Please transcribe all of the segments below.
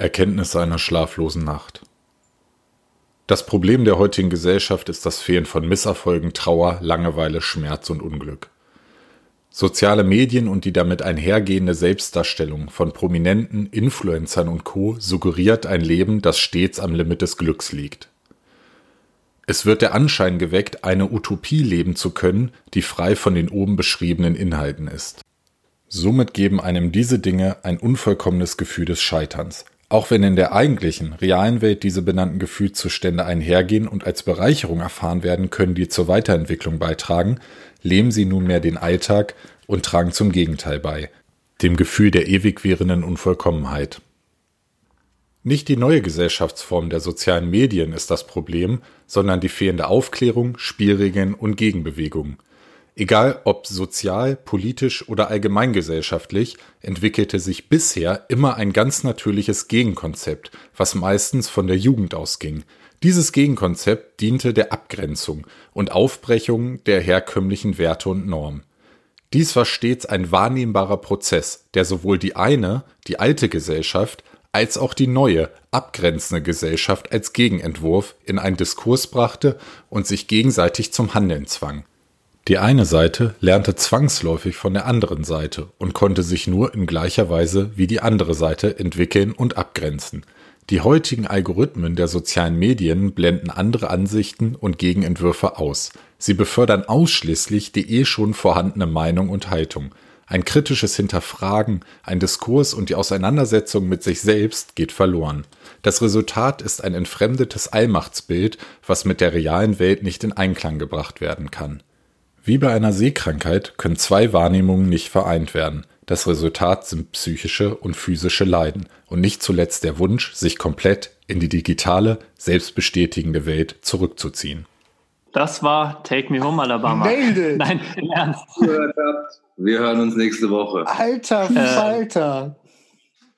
Erkenntnis einer schlaflosen Nacht. Das Problem der heutigen Gesellschaft ist das Fehlen von Misserfolgen, Trauer, Langeweile, Schmerz und Unglück. Soziale Medien und die damit einhergehende Selbstdarstellung von Prominenten, Influencern und Co. suggeriert ein Leben, das stets am Limit des Glücks liegt. Es wird der Anschein geweckt, eine Utopie leben zu können, die frei von den oben beschriebenen Inhalten ist. Somit geben einem diese Dinge ein unvollkommenes Gefühl des Scheiterns, auch wenn in der eigentlichen, realen Welt diese benannten Gefühlszustände einhergehen und als Bereicherung erfahren werden können, die zur Weiterentwicklung beitragen, leben sie nunmehr den Alltag und tragen zum Gegenteil bei, dem Gefühl der ewig währenden Unvollkommenheit. Nicht die neue Gesellschaftsform der sozialen Medien ist das Problem, sondern die fehlende Aufklärung, Spielregeln und Gegenbewegungen – Egal ob sozial, politisch oder allgemeingesellschaftlich, entwickelte sich bisher immer ein ganz natürliches Gegenkonzept, was meistens von der Jugend ausging. Dieses Gegenkonzept diente der Abgrenzung und Aufbrechung der herkömmlichen Werte und Normen. Dies war stets ein wahrnehmbarer Prozess, der sowohl die eine, die alte Gesellschaft, als auch die neue, abgrenzende Gesellschaft als Gegenentwurf in einen Diskurs brachte und sich gegenseitig zum Handeln zwang. Die eine Seite lernte zwangsläufig von der anderen Seite und konnte sich nur in gleicher Weise wie die andere Seite entwickeln und abgrenzen. Die heutigen Algorithmen der sozialen Medien blenden andere Ansichten und Gegenentwürfe aus. Sie befördern ausschließlich die eh schon vorhandene Meinung und Haltung. Ein kritisches Hinterfragen, ein Diskurs und die Auseinandersetzung mit sich selbst geht verloren. Das Resultat ist ein entfremdetes Allmachtsbild, was mit der realen Welt nicht in Einklang gebracht werden kann. Wie bei einer Sehkrankheit können zwei Wahrnehmungen nicht vereint werden. Das Resultat sind psychische und physische Leiden und nicht zuletzt der Wunsch, sich komplett in die digitale, selbstbestätigende Welt zurückzuziehen. Das war Take Me Home Alabama. Nailed it. Nein, im Ernst. Wir hören uns nächste Woche. Alter Falter.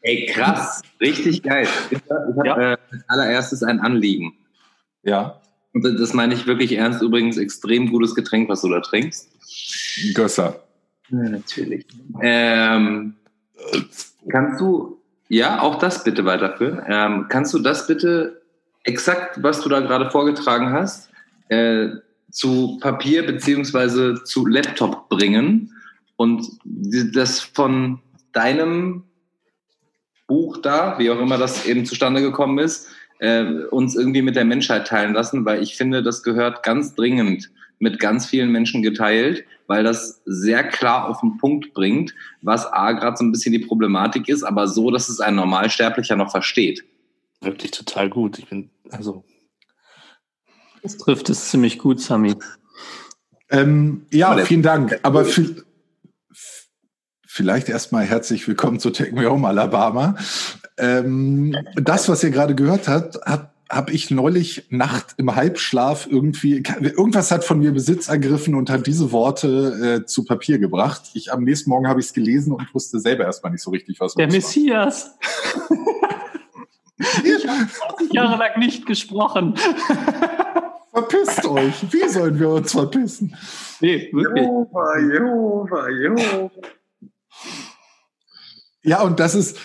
Ey, krass. Richtig geil. Ich habe Ja. äh, als allererstes ein Anliegen. Ja, Und das meine ich wirklich ernst. Übrigens, extrem gutes Getränk, was du da trinkst. Gösser. Ja, natürlich. Ähm, kannst du, ja, auch das bitte weiterführen. Ähm, kannst du das bitte exakt, was du da gerade vorgetragen hast, äh, zu Papier beziehungsweise zu Laptop bringen und das von deinem Buch da, wie auch immer das eben zustande gekommen ist, äh, uns irgendwie mit der Menschheit teilen lassen, weil ich finde, das gehört ganz dringend mit ganz vielen Menschen geteilt, weil das sehr klar auf den Punkt bringt, was A gerade so ein bisschen die Problematik ist, aber so, dass es ein Normalsterblicher noch versteht. Wirklich total gut. Ich bin, also. Das trifft es ziemlich gut, Sami. Ähm, ja, vielen Dank. Aber viel, vielleicht erstmal herzlich willkommen zu Take Me Home Alabama. Ähm, das, was ihr gerade gehört habt, hat habe ich neulich Nacht im Halbschlaf irgendwie, irgendwas hat von mir Besitz ergriffen und hat diese Worte äh, zu Papier gebracht. Ich am nächsten Morgen habe ich es gelesen und wusste selber erstmal nicht so richtig, was Der. Messias. Ich habe 20 Jahre lang nicht gesprochen. Verpisst euch. Wie sollen wir uns verpissen? Nee, wirklich. Jehova, Jehova, Jehova. Ja, und das ist,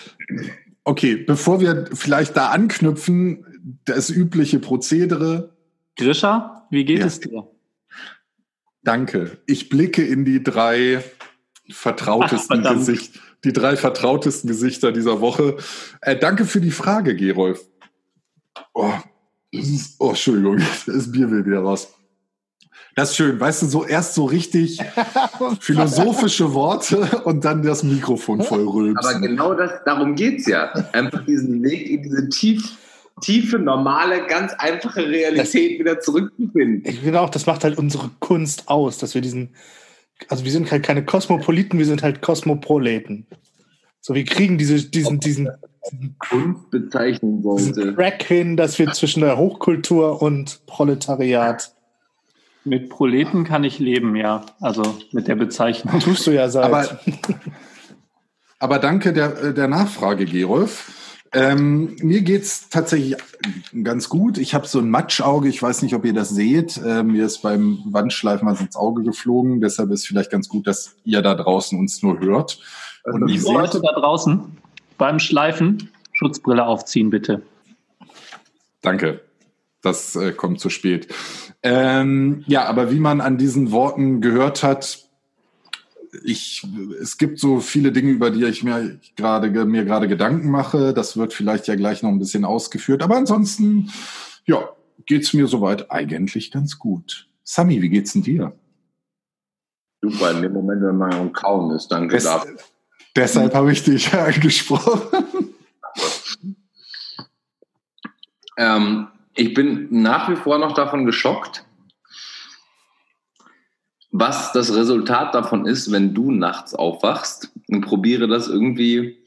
okay, bevor wir vielleicht da anknüpfen, das übliche Prozedere. Grisha, wie geht Ja. es dir? Danke. Ich blicke in die drei vertrautesten Ach. Gesichter, die drei vertrautesten Gesichter dieser Woche. Äh, danke für die Frage, Gerolf. Oh, ist, oh, Entschuldigung, das Bier will wieder raus. Das ist schön, weißt du, so erst so richtig philosophische Worte und dann das Mikrofon voll rülpsen. Aber genau das, darum geht's ja. Einfach diesen Weg in diese tief, tiefe, normale, ganz einfache Realität wieder zurückzufinden. Ich finde auch, das macht halt unsere Kunst aus, dass wir diesen, also wir sind halt keine Kosmopoliten, wir sind halt Kosmoproleten. So, wir kriegen diese, diesen, diesen, Kunst bezeichnen diesen sollte. Crack hin, dass wir zwischen der Hochkultur und Proletariat, Mit Proleten kann ich leben, ja. Also mit der Bezeichnung. tust du ja seit. Aber, aber danke der, der Nachfrage, Gerolf. Ähm, mir geht's tatsächlich ganz gut. Ich habe so ein Matschauge. Ich weiß nicht, ob ihr das seht. Ähm, mir ist beim Wandschleifen was ins Auge geflogen. Deshalb ist vielleicht ganz gut, dass ihr da draußen uns nur hört. Und Liebe nicht seht. Leute da draußen beim Schleifen, Schutzbrille aufziehen, bitte. Danke. Das äh, kommt zu spät. Ähm, ja, aber wie man an diesen Worten gehört hat, ich, es gibt so viele Dinge, über die ich mir gerade mir gerade Gedanken mache. Das wird vielleicht ja gleich noch ein bisschen ausgeführt. Aber ansonsten, ja, geht's mir soweit eigentlich ganz gut. Sami, wie geht's denn dir? Super, in dem Moment, wenn man am Kauen ist, danke Des, dafür. deshalb habe ich dich angesprochen. Ähm, ich bin nach wie vor noch davon geschockt, was das Resultat davon ist, wenn du nachts aufwachst und probiere das irgendwie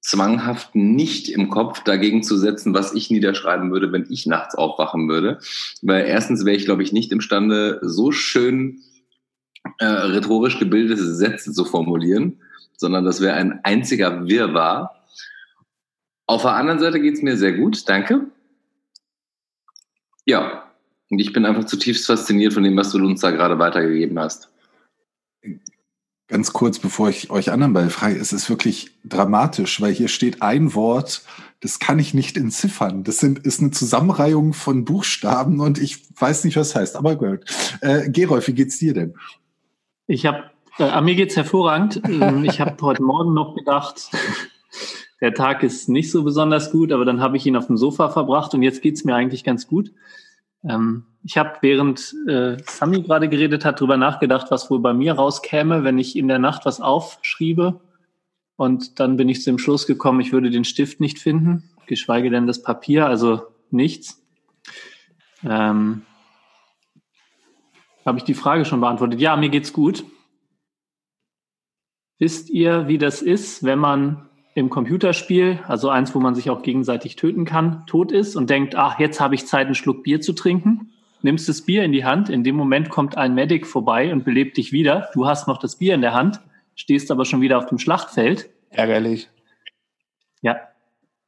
zwanghaft nicht im Kopf dagegen zu setzen, was ich niederschreiben würde, wenn ich nachts aufwachen würde. Weil erstens wäre ich, glaube ich, nicht imstande, so schön äh, rhetorisch gebildete Sätze zu formulieren, sondern das wäre ein einziger Wirrwarr. Auf der anderen Seite geht es mir sehr gut, danke. Ja, und ich bin einfach zutiefst fasziniert von dem, was du uns da gerade weitergegeben hast. Ganz kurz, bevor ich euch anderen Ball frage, es ist wirklich dramatisch, weil hier steht ein Wort, das kann ich nicht entziffern. Das sind, ist eine Zusammenreihung von Buchstaben und ich weiß nicht, was heißt. Aber gut. Äh, Gerolf, wie geht's dir denn? Ich habe, äh, mir geht's hervorragend. Ähm, ich habe heute Morgen noch gedacht, der Tag ist nicht so besonders gut, aber dann habe ich ihn auf dem Sofa verbracht und jetzt geht's mir eigentlich ganz gut. Ähm, ich habe, während äh, Sami gerade geredet hat, drüber nachgedacht, was wohl bei mir rauskäme, wenn ich in der Nacht was aufschriebe. Und dann bin ich zu dem Schluss gekommen, ich würde den Stift nicht finden, geschweige denn das Papier, also nichts. Ähm, habe ich die Frage schon beantwortet? Ja, mir geht's gut. Wisst ihr, wie das ist, wenn man im Computerspiel, also eins, wo man sich auch gegenseitig töten kann, tot ist und denkt, ach, jetzt habe ich Zeit, einen Schluck Bier zu trinken? Nimmst das Bier in die Hand, in dem Moment kommt ein Medic vorbei und belebt dich wieder. Du hast noch das Bier in der Hand, stehst aber schon wieder auf dem Schlachtfeld. Ärgerlich. Ja,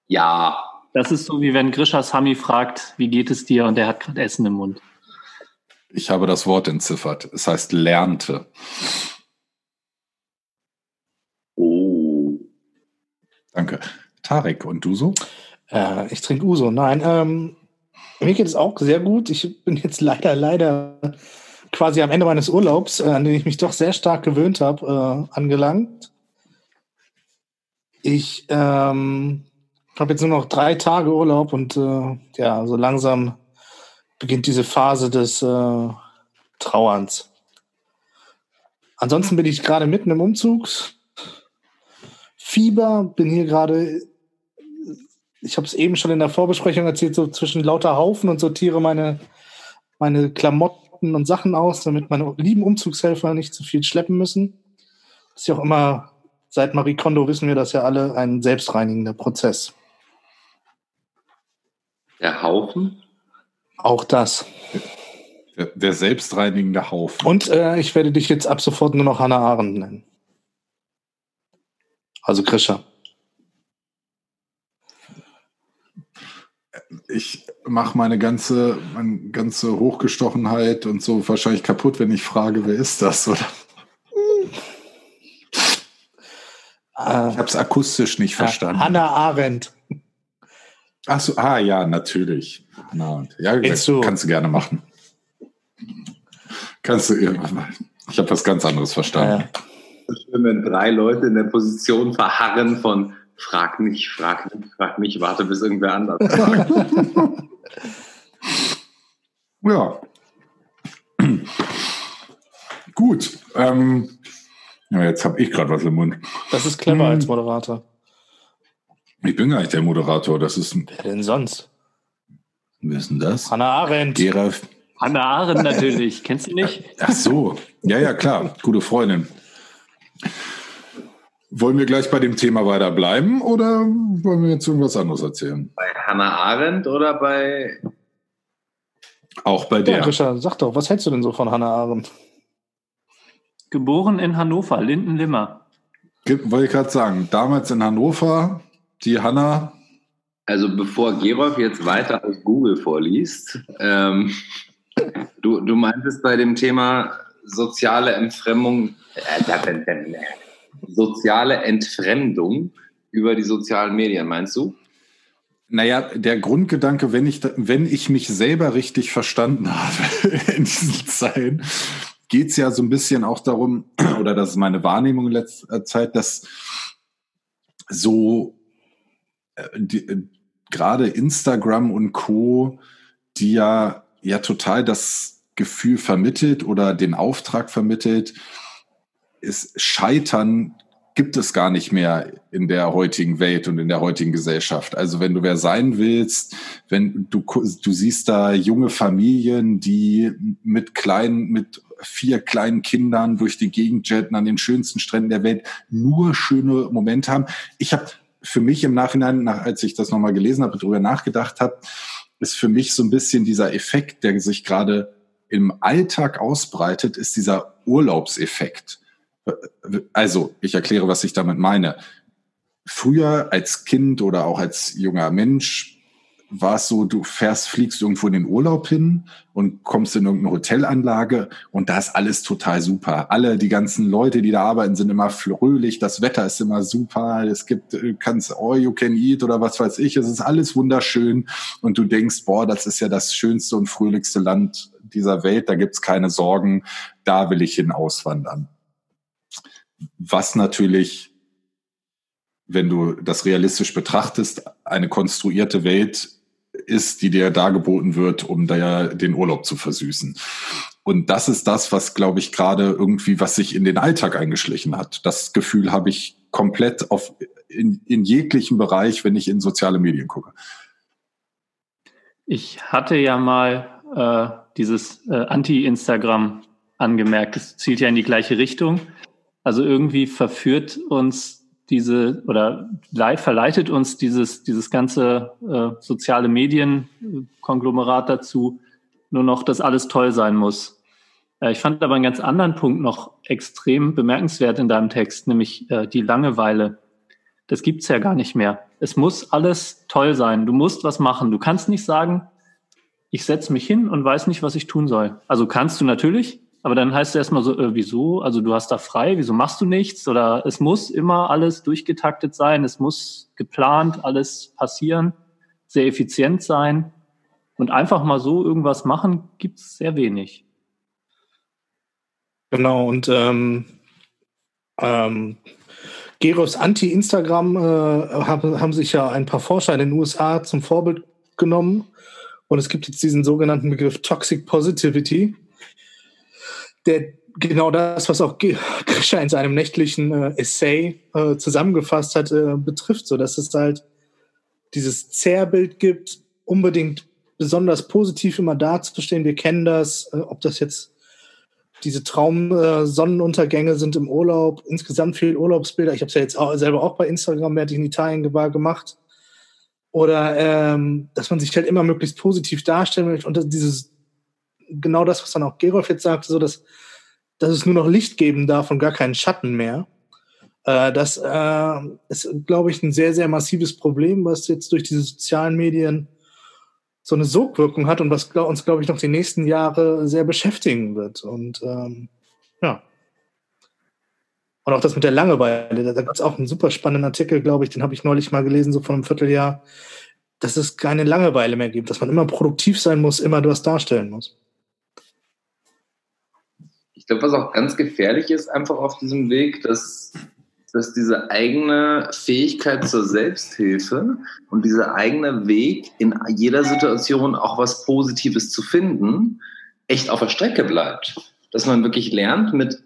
Ja, das ist so, wie wenn Grisha Sami fragt, wie geht es dir? Und er hat gerade Essen im Mund. Ich habe das Wort entziffert. Es heißt lernte. Danke. Tarek, und du so? Äh, ich trinke Uso. Nein, ähm, mir geht es auch sehr gut. Ich bin jetzt leider, leider quasi am Ende meines Urlaubs, äh, an den ich mich doch sehr stark gewöhnt habe, äh, angelangt. Ich ähm, habe jetzt nur noch drei Tage Urlaub und äh, ja, so langsam beginnt diese Phase des äh, Trauerns. Ansonsten bin ich gerade mitten im Umzug. Fieber, bin hier gerade, ich habe es eben schon in der Vorbesprechung erzählt, so zwischen lauter Haufen und sortiere meine, meine Klamotten und Sachen aus, damit meine lieben Umzugshelfer nicht zu viel schleppen müssen. Das ist ja auch immer, seit Marie Kondo wissen wir das ja alle, ein selbstreinigender Prozess. Der Haufen? Auch das. Der, der selbstreinigende Haufen. Und äh, ich werde dich jetzt ab sofort nur noch Hannah Arendt nennen. Also Krischer. ich mache meine ganze, meine ganze Hochgestochenheit und so wahrscheinlich kaputt, wenn ich frage, wer ist das? Oder? Ich habe es akustisch nicht verstanden. Hannah Arendt. Ach so, ah ja, natürlich. Hannah Arendt. Ja, kannst du gerne machen. Kannst du, ich habe was ganz anderes verstanden. Ja. Schön, wenn drei Leute in der Position verharren von frag mich, frag mich, frag mich, warte, bis irgendwer anders fragt. Ja. Gut. Ähm, ja, jetzt habe ich gerade was im Mund. Das ist clever Hm. als Moderator. Ich bin gar nicht der Moderator. Das ist, Wer denn sonst? wer ist denn das? Hannah Arendt. Geralf. Hannah Arendt natürlich. Kennst du nicht? Ach so. Ja, ja, klar. Gute Freundin. Wollen wir gleich bei dem Thema weiter bleiben oder wollen wir jetzt irgendwas anderes erzählen? bei Hannah Arendt oder bei Auch bei Ja, der. Grisha, sag doch, was hältst du denn so von Hannah Arendt? Geboren in Hannover, Lindenlimmer. Wollte ich gerade sagen, damals in Hannover, die Hanna, Also bevor Gerolf jetzt weiter aus Google vorliest, ähm, du, du meintest bei dem Thema soziale Entfremdung, äh, soziale Entfremdung über die sozialen Medien, meinst du? Naja, der Grundgedanke, wenn ich, wenn ich mich selber richtig verstanden habe in diesen Zeilen, geht es ja so ein bisschen auch darum, oder das ist meine Wahrnehmung in letzter Zeit, dass so äh, die, äh, gerade Instagram und Co., die ja, ja total das Gefühl vermittelt oder den Auftrag vermittelt, ist Scheitern gibt es gar nicht mehr in der heutigen Welt und in der heutigen Gesellschaft. Also wenn du wer sein willst, wenn du, du siehst da junge Familien, die mit kleinen, mit vier kleinen Kindern durch die Gegend jetten an den schönsten Stränden der Welt, nur schöne Momente haben. Ich habe für mich im Nachhinein, als ich das nochmal gelesen habe und darüber nachgedacht habe, ist für mich so ein bisschen dieser Effekt, der sich gerade im Alltag ausbreitet, ist dieser Urlaubseffekt. Also, ich erkläre, was ich damit meine. Früher als Kind oder auch als junger Mensch war es so, du fährst, fliegst irgendwo in den Urlaub hin und kommst in irgendeine Hotelanlage und da ist alles total super. Alle, die ganzen Leute, die da arbeiten, sind immer fröhlich, das Wetter ist immer super, es gibt, äh, kannst all you can eat oder was weiß ich, es ist alles wunderschön. Und du denkst, boah, das ist ja das schönste und fröhlichste Land dieser Welt, da gibt's keine Sorgen, da will ich hin auswandern was natürlich, wenn du das realistisch betrachtest, eine konstruierte Welt ist, die dir dargeboten wird, um da den Urlaub zu versüßen. Und das ist das, was, glaube ich, gerade irgendwie, was sich in den Alltag eingeschlichen hat. Das Gefühl habe ich komplett auf, in, in jeglichem Bereich, wenn ich in soziale Medien gucke. Ich hatte ja mal äh, dieses äh, Anti-Instagram angemerkt. Es zielt ja in die gleiche Richtung. Also irgendwie verführt uns diese oder verleitet uns dieses, dieses ganze äh, soziale Medienkonglomerat dazu, nur noch, dass alles toll sein muss. Äh, ich fand aber einen ganz anderen Punkt noch extrem bemerkenswert in deinem Text, nämlich äh, die Langeweile. Das gibt's ja gar nicht mehr. Es muss alles toll sein. Du musst was machen. Du kannst nicht sagen, ich setze mich hin und weiß nicht, was ich tun soll. Also kannst du natürlich, aber dann heißt es erstmal so, äh, wieso? Also du hast da frei, wieso machst du nichts? Oder es muss immer alles durchgetaktet sein, es muss geplant alles passieren, sehr effizient sein. Und einfach mal so irgendwas machen, gibt es sehr wenig. Genau, und ähm, ähm, Geros Anti-Instagram äh, haben, haben sich ja ein paar Forscher in den USA zum Vorbild genommen. Und es gibt jetzt diesen sogenannten Begriff Toxic Positivity der genau das, was auch Grisha in seinem nächtlichen äh, Essay äh, zusammengefasst hat, äh, betrifft, so dass es halt dieses Zerrbild gibt, unbedingt besonders positiv immer darzustehen. Wir kennen das, äh, ob das jetzt diese Traum-Sonnenuntergänge äh, sind im Urlaub, insgesamt viele Urlaubsbilder. Ich habe es ja jetzt auch, selber auch bei Instagram, während ich in Italien gemacht. Oder ähm, dass man sich halt immer möglichst positiv darstellen möchte und dieses genau das, was dann auch Gerolf jetzt sagte, so dass, dass es nur noch Licht geben darf und gar keinen Schatten mehr. Äh, das äh, ist, glaube ich, ein sehr, sehr massives Problem, was jetzt durch diese sozialen Medien so eine Sogwirkung hat und was glaub, uns, glaube ich, noch die nächsten Jahre sehr beschäftigen wird. Und ähm, ja. Und auch das mit der Langeweile. Da, gibt es auch einen super spannenden Artikel, glaube ich, den habe ich neulich mal gelesen, so vor einem Vierteljahr, dass es keine Langeweile mehr gibt, dass man immer produktiv sein muss, immer was darstellen muss ich glaube, was auch ganz gefährlich ist, einfach auf diesem Weg, dass, dass diese eigene Fähigkeit zur Selbsthilfe und dieser eigene Weg, in jeder Situation auch was Positives zu finden, echt auf der Strecke bleibt. Dass man wirklich lernt, mit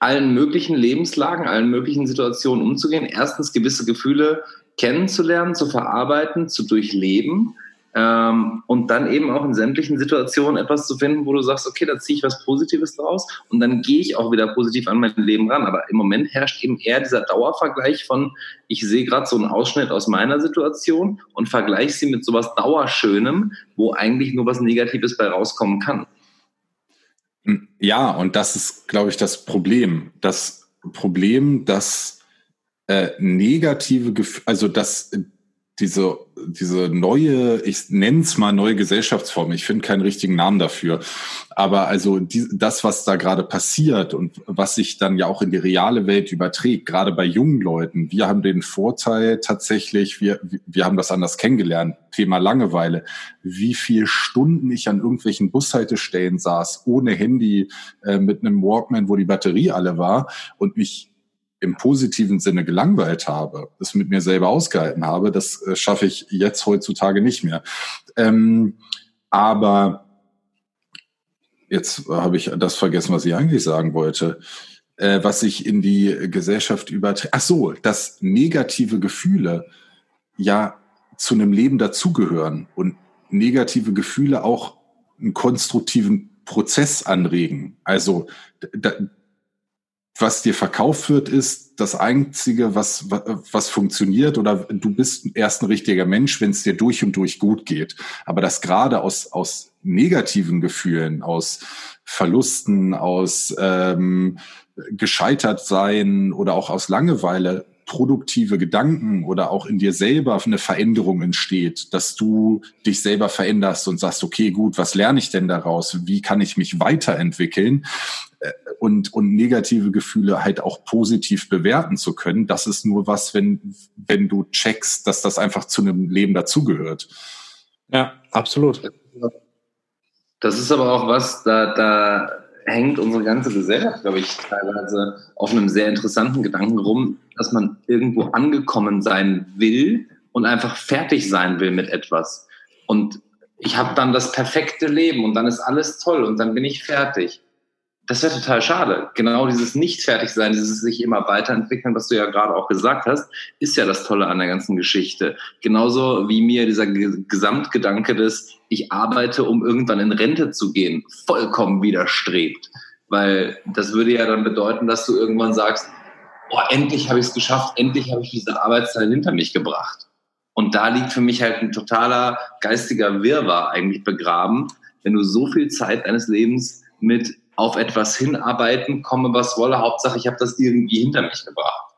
allen möglichen Lebenslagen, allen möglichen Situationen umzugehen. Erstens gewisse Gefühle kennenzulernen, zu verarbeiten, zu durchleben ähm, und dann eben auch in sämtlichen Situationen etwas zu finden, wo du sagst, okay, da ziehe ich was Positives draus und dann gehe ich auch wieder positiv an mein Leben ran. Aber im Moment herrscht eben eher dieser Dauervergleich von, ich sehe gerade so einen Ausschnitt aus meiner Situation und vergleiche sie mit sowas Dauerschönem, wo eigentlich nur was Negatives bei rauskommen kann. Ja, und das ist, glaube ich, das Problem. Das Problem, dass äh, negative, Gefühle, also dass diese diese neue, ich nenne es mal neue Gesellschaftsform, ich finde keinen richtigen Namen dafür, aber also die, das, was da gerade passiert und was sich dann ja auch in die reale Welt überträgt, gerade bei jungen Leuten, wir haben den Vorteil tatsächlich, wir, wir haben das anders kennengelernt, Thema Langeweile, wie viel Stunden ich an irgendwelchen Bushaltestellen saß, ohne Handy, äh, mit einem Walkman, wo die Batterie alle war und mich im positiven Sinne gelangweilt habe, es mit mir selber ausgehalten habe, das äh, schaffe ich jetzt heutzutage nicht mehr. Ähm, aber jetzt habe ich das vergessen, was ich eigentlich sagen wollte. Äh, was sich in die Gesellschaft überträgt. Ach so, dass negative Gefühle ja zu einem Leben dazugehören und negative Gefühle auch einen konstruktiven Prozess anregen. Also was dir verkauft wird, ist das Einzige, was, was funktioniert oder du bist erst ein richtiger Mensch, wenn es dir durch und durch gut geht. Aber das gerade aus, aus negativen Gefühlen, aus Verlusten, aus ähm, gescheitert sein oder auch aus Langeweile produktive Gedanken oder auch in dir selber eine Veränderung entsteht, dass du dich selber veränderst und sagst, okay, gut, was lerne ich denn daraus? Wie kann ich mich weiterentwickeln? Und, und negative Gefühle halt auch positiv bewerten zu können. Das ist nur was, wenn, wenn du checkst, dass das einfach zu einem Leben dazugehört. Ja, absolut. Das ist aber auch was, da, da hängt unsere ganze Gesellschaft, glaube ich, teilweise auf einem sehr interessanten Gedanken rum, dass man irgendwo angekommen sein will und einfach fertig sein will mit etwas. Und ich habe dann das perfekte Leben und dann ist alles toll und dann bin ich fertig. Das wäre total schade. Genau dieses Nicht-Fertigsein, dieses sich immer weiterentwickeln, was du ja gerade auch gesagt hast, ist ja das Tolle an der ganzen Geschichte. Genauso wie mir dieser Gesamtgedanke des, ich arbeite, um irgendwann in Rente zu gehen, vollkommen widerstrebt. Weil das würde ja dann bedeuten, dass du irgendwann sagst, oh, endlich habe ich es geschafft, endlich habe ich diese Arbeitszeit hinter mich gebracht. Und da liegt für mich halt ein totaler geistiger Wirrwarr eigentlich begraben, wenn du so viel Zeit deines Lebens mit auf etwas hinarbeiten, komme was wolle. Hauptsache, ich habe das irgendwie hinter mich gebracht.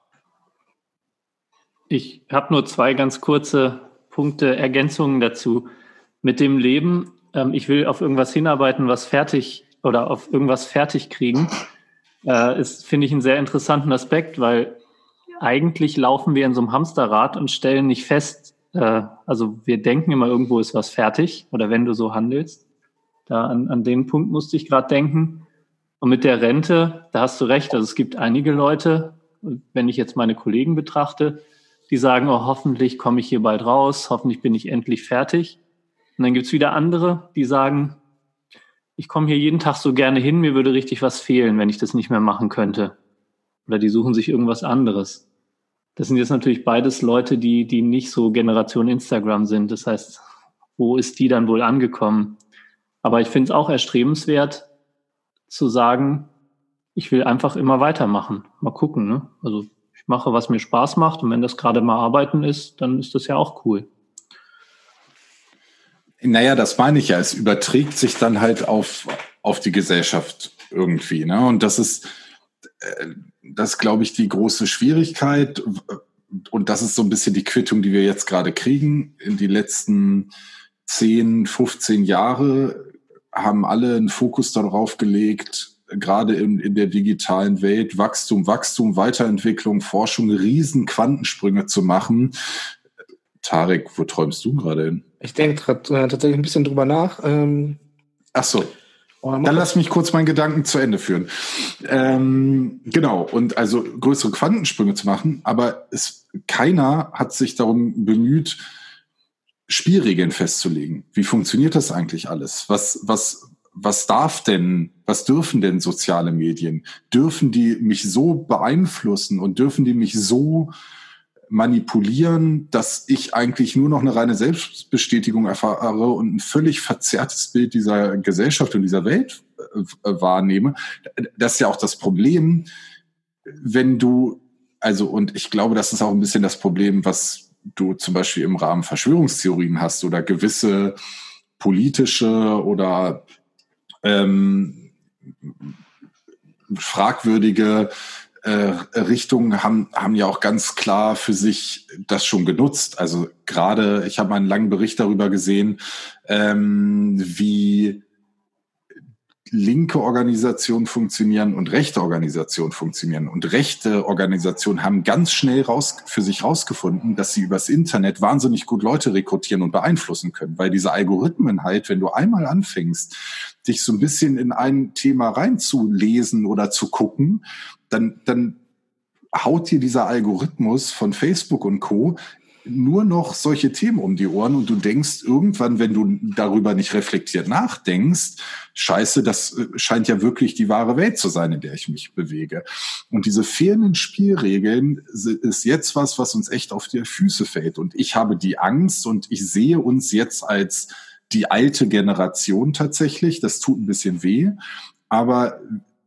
Ich habe nur zwei ganz kurze Punkte, Ergänzungen dazu. Mit dem Leben, ähm, ich will auf irgendwas hinarbeiten, was fertig oder auf irgendwas fertig kriegen, äh, ist, finde ich, einen sehr interessanten Aspekt, weil eigentlich laufen wir in so einem Hamsterrad und stellen nicht fest, äh, also wir denken immer, irgendwo ist was fertig oder wenn du so handelst. Da an, an den Punkt musste ich gerade denken. Und mit der Rente, da hast du recht. Also es gibt einige Leute, wenn ich jetzt meine Kollegen betrachte, die sagen, oh, hoffentlich komme ich hier bald raus, hoffentlich bin ich endlich fertig. Und dann gibt's wieder andere, die sagen, ich komme hier jeden Tag so gerne hin, mir würde richtig was fehlen, wenn ich das nicht mehr machen könnte. Oder die suchen sich irgendwas anderes. Das sind jetzt natürlich beides Leute, die, die nicht so Generation Instagram sind. Das heißt, wo ist die dann wohl angekommen? Aber ich finde es auch erstrebenswert, zu sagen, ich will einfach immer weitermachen. Mal gucken. Ne? Also ich mache, was mir Spaß macht und wenn das gerade mal Arbeiten ist, dann ist das ja auch cool. Naja, das meine ich ja. Es überträgt sich dann halt auf, auf die Gesellschaft irgendwie. Ne? Und das ist, äh, das glaube ich, die große Schwierigkeit. Und das ist so ein bisschen die Quittung, die wir jetzt gerade kriegen. In die letzten 10, 15 Jahre haben alle einen Fokus darauf gelegt, gerade in, in der digitalen Welt Wachstum, Wachstum, Weiterentwicklung, Forschung, riesen Quantensprünge zu machen. Tarek, wo träumst du gerade hin? Ich denke äh, tatsächlich ein bisschen drüber nach. Ähm, Ach so. Dann lass mich kurz meinen Gedanken zu Ende führen. Ähm, genau, und also größere Quantensprünge zu machen, aber es, keiner hat sich darum bemüht, Spielregeln festzulegen. Wie funktioniert das eigentlich alles? Was, was, was darf denn, was dürfen denn soziale Medien? Dürfen die mich so beeinflussen und dürfen die mich so manipulieren, dass ich eigentlich nur noch eine reine Selbstbestätigung erfahre und ein völlig verzerrtes Bild dieser Gesellschaft und dieser Welt äh, wahrnehme? Das ist ja auch das Problem, wenn du, also, und ich glaube, das ist auch ein bisschen das Problem, was du zum Beispiel im Rahmen Verschwörungstheorien hast oder gewisse politische oder ähm, fragwürdige äh, Richtungen haben, haben ja auch ganz klar für sich das schon genutzt. Also gerade, ich habe einen langen Bericht darüber gesehen, ähm, wie linke Organisationen funktionieren und rechte Organisationen funktionieren. Und rechte Organisationen haben ganz schnell raus, für sich rausgefunden, dass sie übers Internet wahnsinnig gut Leute rekrutieren und beeinflussen können. Weil diese Algorithmen halt, wenn du einmal anfängst, dich so ein bisschen in ein Thema reinzulesen oder zu gucken, dann, dann haut dir dieser Algorithmus von Facebook und Co nur noch solche Themen um die Ohren und du denkst irgendwann, wenn du darüber nicht reflektiert nachdenkst, scheiße, das äh, scheint ja wirklich die wahre Welt zu sein, in der ich mich bewege. Und diese fehlenden Spielregeln ist jetzt was, was uns echt auf die Füße fällt. Und ich habe die Angst und ich sehe uns jetzt als die alte Generation tatsächlich. Das tut ein bisschen weh. Aber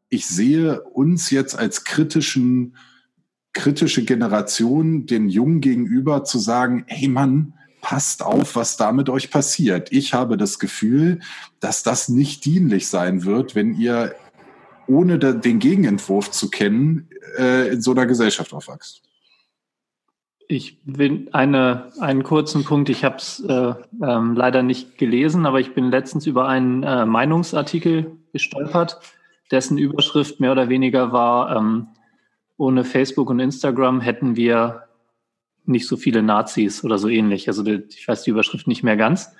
ich sehe uns jetzt als kritischen kritische Generation den Jungen gegenüber zu sagen, hey Mann, passt auf, was da mit euch passiert. Ich habe das Gefühl, dass das nicht dienlich sein wird, wenn ihr ohne den Gegenentwurf zu kennen, äh, in so einer Gesellschaft aufwachst. Ich will eine, einen kurzen Punkt. Ich habe es äh, ähm, leider nicht gelesen, aber ich bin letztens über einen äh, Meinungsartikel gestolpert, dessen Überschrift mehr oder weniger war, ähm, ohne Facebook und Instagram hätten wir nicht so viele Nazis oder so ähnlich. Also ich weiß die Überschrift nicht mehr ganz.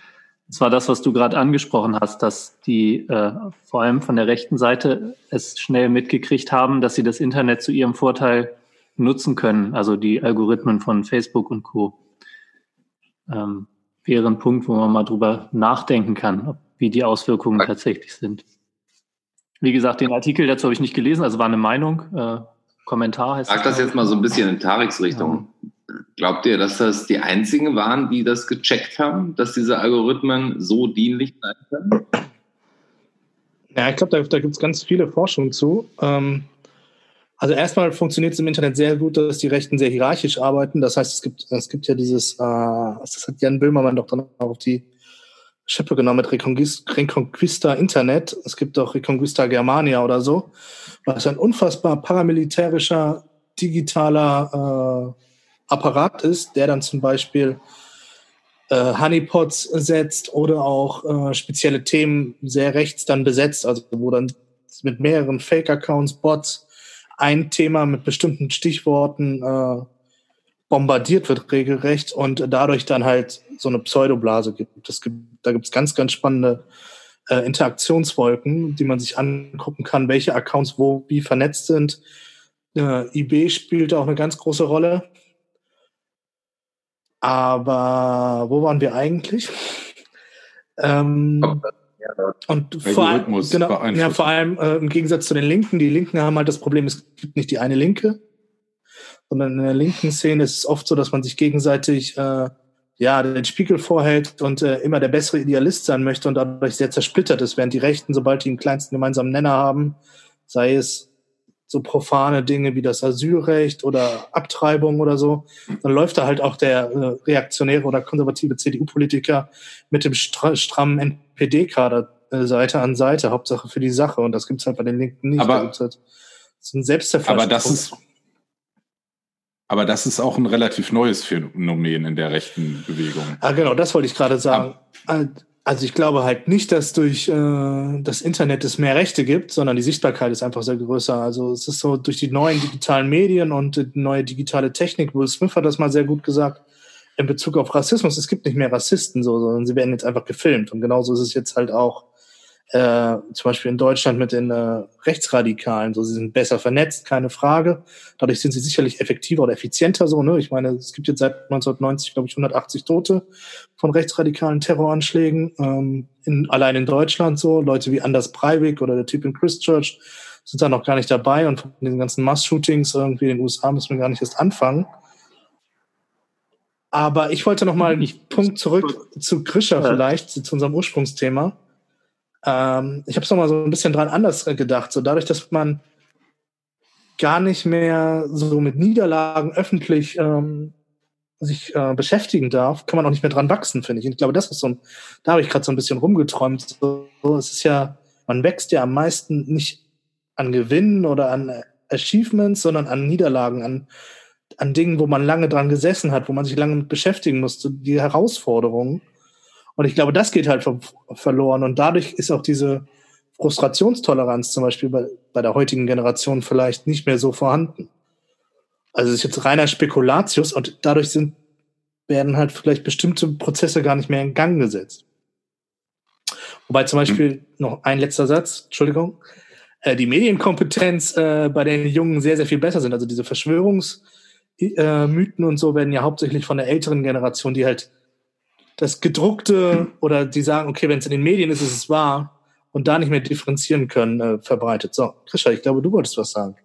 Es war das, was du gerade angesprochen hast, dass die äh, vor allem von der rechten Seite es schnell mitgekriegt haben, dass sie das Internet zu ihrem Vorteil nutzen können, also die Algorithmen von Facebook und Co. Ähm, wäre ein Punkt, wo man mal drüber nachdenken kann, ob, wie die Auswirkungen tatsächlich sind. Wie gesagt, den Artikel dazu habe ich nicht gelesen, also war eine Meinung, äh, Kommentar heißt Sag das jetzt mal so ein bisschen in Tariks Richtung. Ja. Glaubt ihr, dass das die einzigen waren, die das gecheckt haben, dass diese Algorithmen so dienlich sein können? Ja, ich glaube, da, da gibt es ganz viele Forschungen zu. Ähm, also erstmal funktioniert es im Internet sehr gut, dass die Rechten sehr hierarchisch arbeiten. Das heißt, es gibt, es gibt ja dieses, äh, das hat Jan Böhmermann doch dann auch auf die Schippe genommen mit Reconquista Internet. Es gibt auch Reconquista Germania oder so, was ein unfassbar paramilitärischer digitaler äh, Apparat ist, der dann zum Beispiel äh, Honeypots setzt oder auch äh, spezielle Themen sehr rechts dann besetzt, also wo dann mit mehreren Fake-Accounts, Bots ein Thema mit bestimmten Stichworten äh, bombardiert wird regelrecht und dadurch dann halt so eine Pseudoblase gibt. Es gibt da gibt es ganz, ganz spannende äh, Interaktionswolken, die man sich angucken kann, welche Accounts wo wie vernetzt sind. Äh, eBay spielt auch eine ganz große Rolle. Aber wo waren wir eigentlich? ähm, und vor allem, genau, ja, vor allem äh, im Gegensatz zu den Linken, die Linken haben halt das Problem, es gibt nicht die eine Linke, sondern in der linken Szene ist es oft so, dass man sich gegenseitig äh, ja, den Spiegel vorhält und äh, immer der bessere Idealist sein möchte und dadurch sehr zersplittert ist, während die Rechten, sobald die einen kleinsten gemeinsamen Nenner haben, sei es so profane Dinge wie das Asylrecht oder Abtreibung oder so, dann läuft da halt auch der äh, reaktionäre oder konservative CDU-Politiker mit dem stra strammen NPD-Kader äh, Seite an Seite, Hauptsache für die Sache. Und das gibt's halt bei den Linken nicht. Aber, da halt so ein Aber das ist, aber das ist auch ein relativ neues Phänomen in der rechten Bewegung. Ah, genau, das wollte ich gerade sagen. Ah. Also ich glaube halt nicht, dass durch äh, das Internet es mehr Rechte gibt, sondern die Sichtbarkeit ist einfach sehr größer. Also es ist so durch die neuen digitalen Medien und die neue digitale Technik, Will Smith hat das mal sehr gut gesagt, in Bezug auf Rassismus, es gibt nicht mehr Rassisten so, sondern sie werden jetzt einfach gefilmt. Und genauso ist es jetzt halt auch äh, zum Beispiel in Deutschland mit den äh, Rechtsradikalen. So, sie sind besser vernetzt, keine Frage. Dadurch sind sie sicherlich effektiver oder effizienter so. Ne? Ich meine, es gibt jetzt seit 1990, glaube ich, 180 Tote von rechtsradikalen Terroranschlägen. Ähm, in, allein in Deutschland so. Leute wie Anders Breivik oder der Typ in Christchurch sind da noch gar nicht dabei. Und von den ganzen Mass-Shootings irgendwie in den USA müssen wir gar nicht erst anfangen. Aber ich wollte noch mal einen Punkt zurück zu Grisha vielleicht, zu unserem Ursprungsthema. Ähm, ich habe es nochmal so ein bisschen dran anders gedacht. So dadurch, dass man gar nicht mehr so mit Niederlagen öffentlich ähm, sich äh, beschäftigen darf, kann man auch nicht mehr dran wachsen, finde ich. Und ich glaube, das ist so ein, da habe ich gerade so ein bisschen rumgeträumt. So, es ist ja, man wächst ja am meisten nicht an Gewinnen oder an Achievements, sondern an Niederlagen, an, an Dingen, wo man lange dran gesessen hat, wo man sich lange mit beschäftigen musste, die Herausforderungen. Und ich glaube, das geht halt verloren. Und dadurch ist auch diese Frustrationstoleranz zum Beispiel bei, bei der heutigen Generation vielleicht nicht mehr so vorhanden. Also es ist jetzt reiner Spekulatius und dadurch sind, werden halt vielleicht bestimmte Prozesse gar nicht mehr in Gang gesetzt. Wobei zum Beispiel hm. noch ein letzter Satz, Entschuldigung, äh, die Medienkompetenz äh, bei den Jungen sehr, sehr viel besser sind. Also diese Verschwörungsmythen äh, und so werden ja hauptsächlich von der älteren Generation, die halt das gedruckte oder die sagen, okay, wenn es in den Medien ist, ist es wahr und da nicht mehr differenzieren können, äh, verbreitet. So, Krisha, ich glaube, du wolltest was sagen.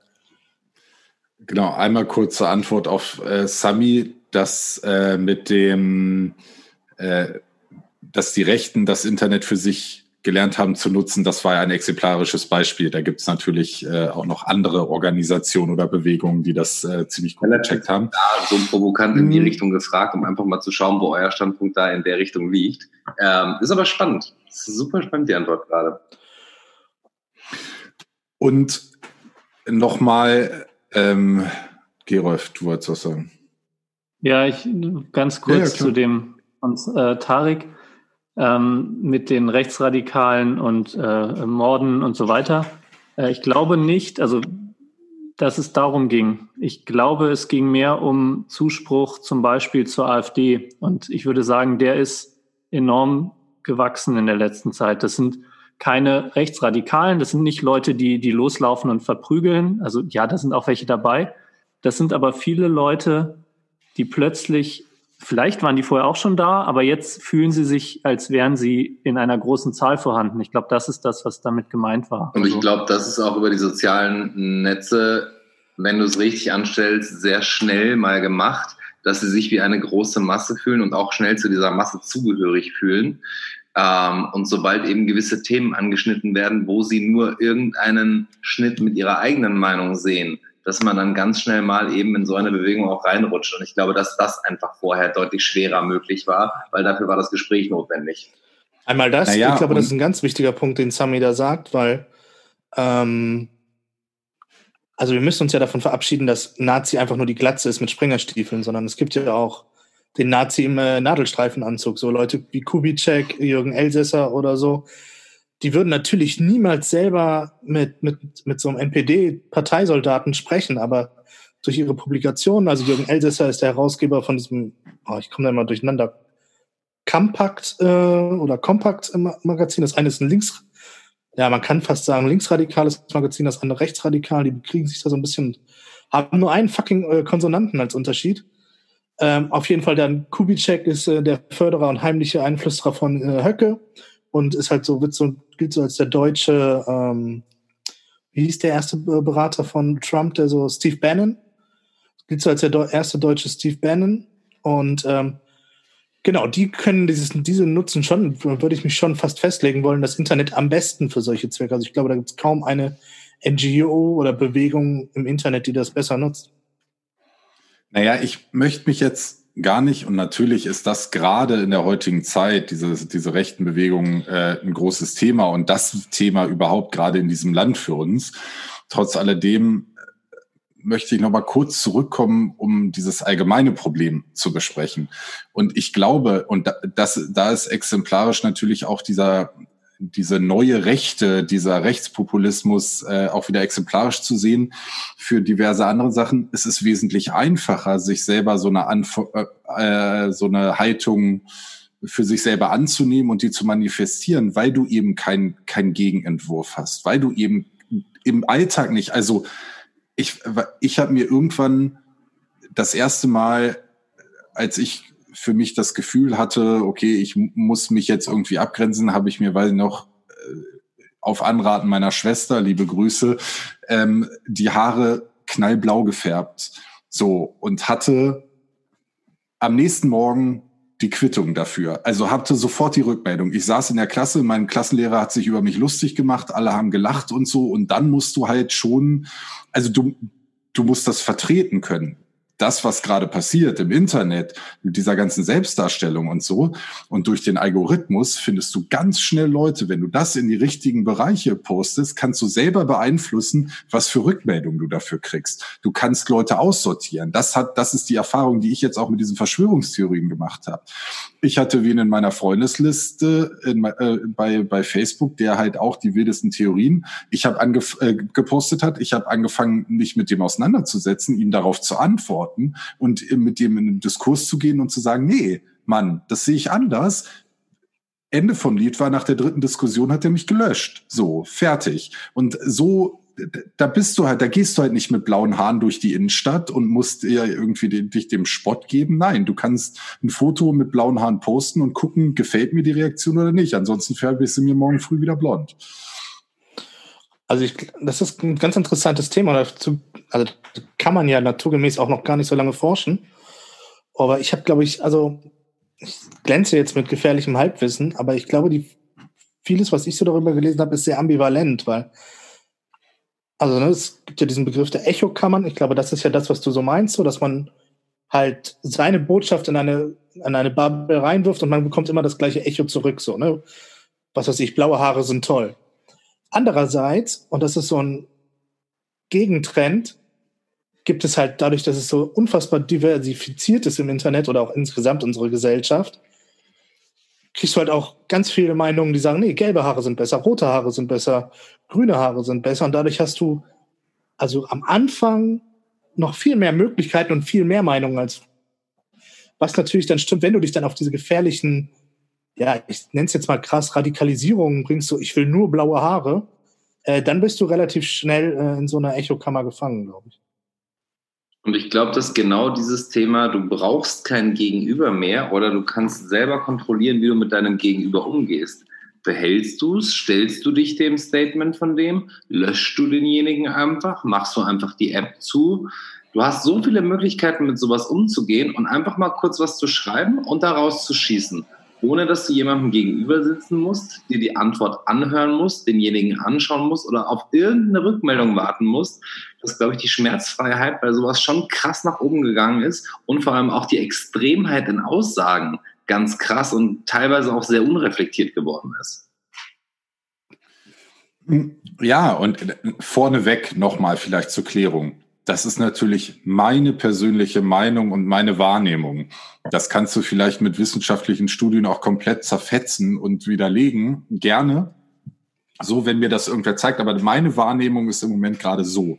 Genau, einmal kurze Antwort auf äh, Sami, dass äh, mit dem, äh, dass die Rechten das Internet für sich gelernt haben zu nutzen, das war ja ein exemplarisches Beispiel. Da gibt es natürlich äh, auch noch andere Organisationen oder Bewegungen, die das äh, ziemlich gut gecheckt haben. Ja, so provokant in die mhm. Richtung gefragt, um einfach mal zu schauen, wo euer Standpunkt da in der Richtung liegt. Ähm, ist aber spannend. ist super spannend, die Antwort gerade. Und nochmal, ähm, Gerolf, du wolltest was sagen. Ja, ich ganz kurz ja, ja, zu dem von äh, Tarek ähm, mit den Rechtsradikalen und äh, Morden und so weiter. Äh, ich glaube nicht, also dass es darum ging. Ich glaube, es ging mehr um Zuspruch zum Beispiel zur AfD. Und ich würde sagen, der ist enorm gewachsen in der letzten Zeit. Das sind keine Rechtsradikalen, das sind nicht Leute, die, die loslaufen und verprügeln. Also ja, da sind auch welche dabei. Das sind aber viele Leute, die plötzlich Vielleicht waren die vorher auch schon da, aber jetzt fühlen sie sich, als wären sie in einer großen Zahl vorhanden. Ich glaube, das ist das, was damit gemeint war. Und ich also glaube, das ist auch über die sozialen Netze, wenn du es richtig anstellst, sehr schnell mal gemacht, dass sie sich wie eine große Masse fühlen und auch schnell zu dieser Masse zugehörig fühlen. Ähm, und sobald eben gewisse Themen angeschnitten werden, wo sie nur irgendeinen Schnitt mit ihrer eigenen Meinung sehen, dass man dann ganz schnell mal eben in so eine Bewegung auch reinrutscht. Und ich glaube, dass das einfach vorher deutlich schwerer möglich war, weil dafür war das Gespräch notwendig. Einmal das, naja, ich glaube, das ist ein ganz wichtiger Punkt, den Sami da sagt, weil ähm, also wir müssen uns ja davon verabschieden, dass Nazi einfach nur die Glatze ist mit Springerstiefeln, sondern es gibt ja auch den Nazi im äh, Nadelstreifenanzug, so Leute wie Kubitschek, Jürgen Elsässer oder so, die würden natürlich niemals selber mit, mit, mit so einem NPD-Parteisoldaten sprechen, aber durch ihre Publikationen, also Jürgen Elsässer ist der Herausgeber von diesem, oh, ich komme da immer durcheinander, Compact äh, oder Compact Magazin. Das eine ist ein links, ja, man kann fast sagen linksradikales Magazin, das andere rechtsradikal. Die bekriegen sich da so ein bisschen, haben nur einen fucking äh, Konsonanten als Unterschied. Ähm, auf jeden Fall dann Kubitschek ist äh, der Förderer und heimliche Einflüsterer von äh, Höcke und ist halt so, wird so, gilt so als der deutsche, ähm, wie hieß der erste Berater von Trump, der so Steve Bannon, gilt so als der erste deutsche Steve Bannon und ähm, genau, die können dieses, diese nutzen schon, würde ich mich schon fast festlegen wollen, das Internet am besten für solche Zwecke. Also ich glaube, da gibt es kaum eine NGO oder Bewegung im Internet, die das besser nutzt. Naja, ich möchte mich jetzt gar nicht. Und natürlich ist das gerade in der heutigen Zeit, diese, diese rechten Bewegungen, äh, ein großes Thema und das Thema überhaupt gerade in diesem Land für uns. Trotz alledem äh, möchte ich noch mal kurz zurückkommen, um dieses allgemeine Problem zu besprechen. Und ich glaube, und das, da ist exemplarisch natürlich auch dieser diese neue Rechte, dieser Rechtspopulismus äh, auch wieder exemplarisch zu sehen für diverse andere Sachen. Es ist wesentlich einfacher, sich selber so eine, Anf äh, äh, so eine Haltung für sich selber anzunehmen und die zu manifestieren, weil du eben keinen kein Gegenentwurf hast, weil du eben im Alltag nicht, also ich, ich habe mir irgendwann das erste Mal, als ich für mich das Gefühl hatte, okay, ich muss mich jetzt irgendwie abgrenzen, habe ich mir, weil noch äh, auf Anraten meiner Schwester, liebe Grüße, ähm, die Haare knallblau gefärbt. So, und hatte am nächsten Morgen die Quittung dafür. Also hatte sofort die Rückmeldung. Ich saß in der Klasse, mein Klassenlehrer hat sich über mich lustig gemacht, alle haben gelacht und so. Und dann musst du halt schon, also du, du musst das vertreten können das, was gerade passiert im Internet, mit dieser ganzen Selbstdarstellung und so, und durch den Algorithmus findest du ganz schnell Leute, wenn du das in die richtigen Bereiche postest, kannst du selber beeinflussen, was für Rückmeldungen du dafür kriegst. Du kannst Leute aussortieren. Das hat, das ist die Erfahrung, die ich jetzt auch mit diesen Verschwörungstheorien gemacht habe. Ich hatte wen in meiner Freundesliste in, äh, bei, bei Facebook, der halt auch die wildesten Theorien ich habe äh, gepostet hat. Ich habe angefangen, mich mit dem auseinanderzusetzen, ihm darauf zu antworten und mit dem in den Diskurs zu gehen und zu sagen, nee, Mann, das sehe ich anders. Ende vom Lied war, nach der dritten Diskussion hat er mich gelöscht. So, fertig. Und so da bist du halt, da gehst du halt nicht mit blauen Haaren durch die Innenstadt und musst ja irgendwie den, dich dem Spott geben. Nein, du kannst ein Foto mit blauen Haaren posten und gucken, gefällt mir die Reaktion oder nicht. Ansonsten färbst du mir morgen früh wieder blond. Also ich, das ist ein ganz interessantes Thema. Dazu, also kann man ja naturgemäß auch noch gar nicht so lange forschen. Aber ich habe, glaube ich, also ich glänze jetzt mit gefährlichem Halbwissen, aber ich glaube, die, vieles, was ich so darüber gelesen habe, ist sehr ambivalent, weil also ne, es gibt ja diesen Begriff der Echokammern. Ich glaube, das ist ja das, was du so meinst, so dass man halt seine Botschaft in eine in eine Bubble reinwirft und man bekommt immer das gleiche Echo zurück. So ne, was weiß ich, blaue Haare sind toll. Andererseits, und das ist so ein Gegentrend, gibt es halt dadurch, dass es so unfassbar diversifiziert ist im Internet oder auch insgesamt unsere Gesellschaft, kriegst du halt auch ganz viele Meinungen, die sagen, nee, gelbe Haare sind besser, rote Haare sind besser, grüne Haare sind besser. Und dadurch hast du also am Anfang noch viel mehr Möglichkeiten und viel mehr Meinungen als was natürlich dann stimmt, wenn du dich dann auf diese gefährlichen ja, ich nenne es jetzt mal krass, Radikalisierung bringst du, ich will nur blaue Haare, äh, dann bist du relativ schnell äh, in so einer Echokammer gefangen, glaube ich. Und ich glaube, dass genau dieses Thema, du brauchst kein Gegenüber mehr oder du kannst selber kontrollieren, wie du mit deinem Gegenüber umgehst. Behältst du es? Stellst du dich dem Statement von dem? Löschst du denjenigen einfach? Machst du einfach die App zu? Du hast so viele Möglichkeiten, mit sowas umzugehen und einfach mal kurz was zu schreiben und daraus zu schießen ohne dass du jemandem gegenüber sitzen musst, dir die Antwort anhören musst, denjenigen anschauen musst oder auf irgendeine Rückmeldung warten musst, dass, glaube ich, die Schmerzfreiheit bei sowas schon krass nach oben gegangen ist und vor allem auch die Extremheit in Aussagen ganz krass und teilweise auch sehr unreflektiert geworden ist. Ja, und vorneweg nochmal vielleicht zur Klärung das ist natürlich meine persönliche Meinung und meine Wahrnehmung. Das kannst du vielleicht mit wissenschaftlichen Studien auch komplett zerfetzen und widerlegen. Gerne. So, wenn mir das irgendwer zeigt. Aber meine Wahrnehmung ist im Moment gerade so.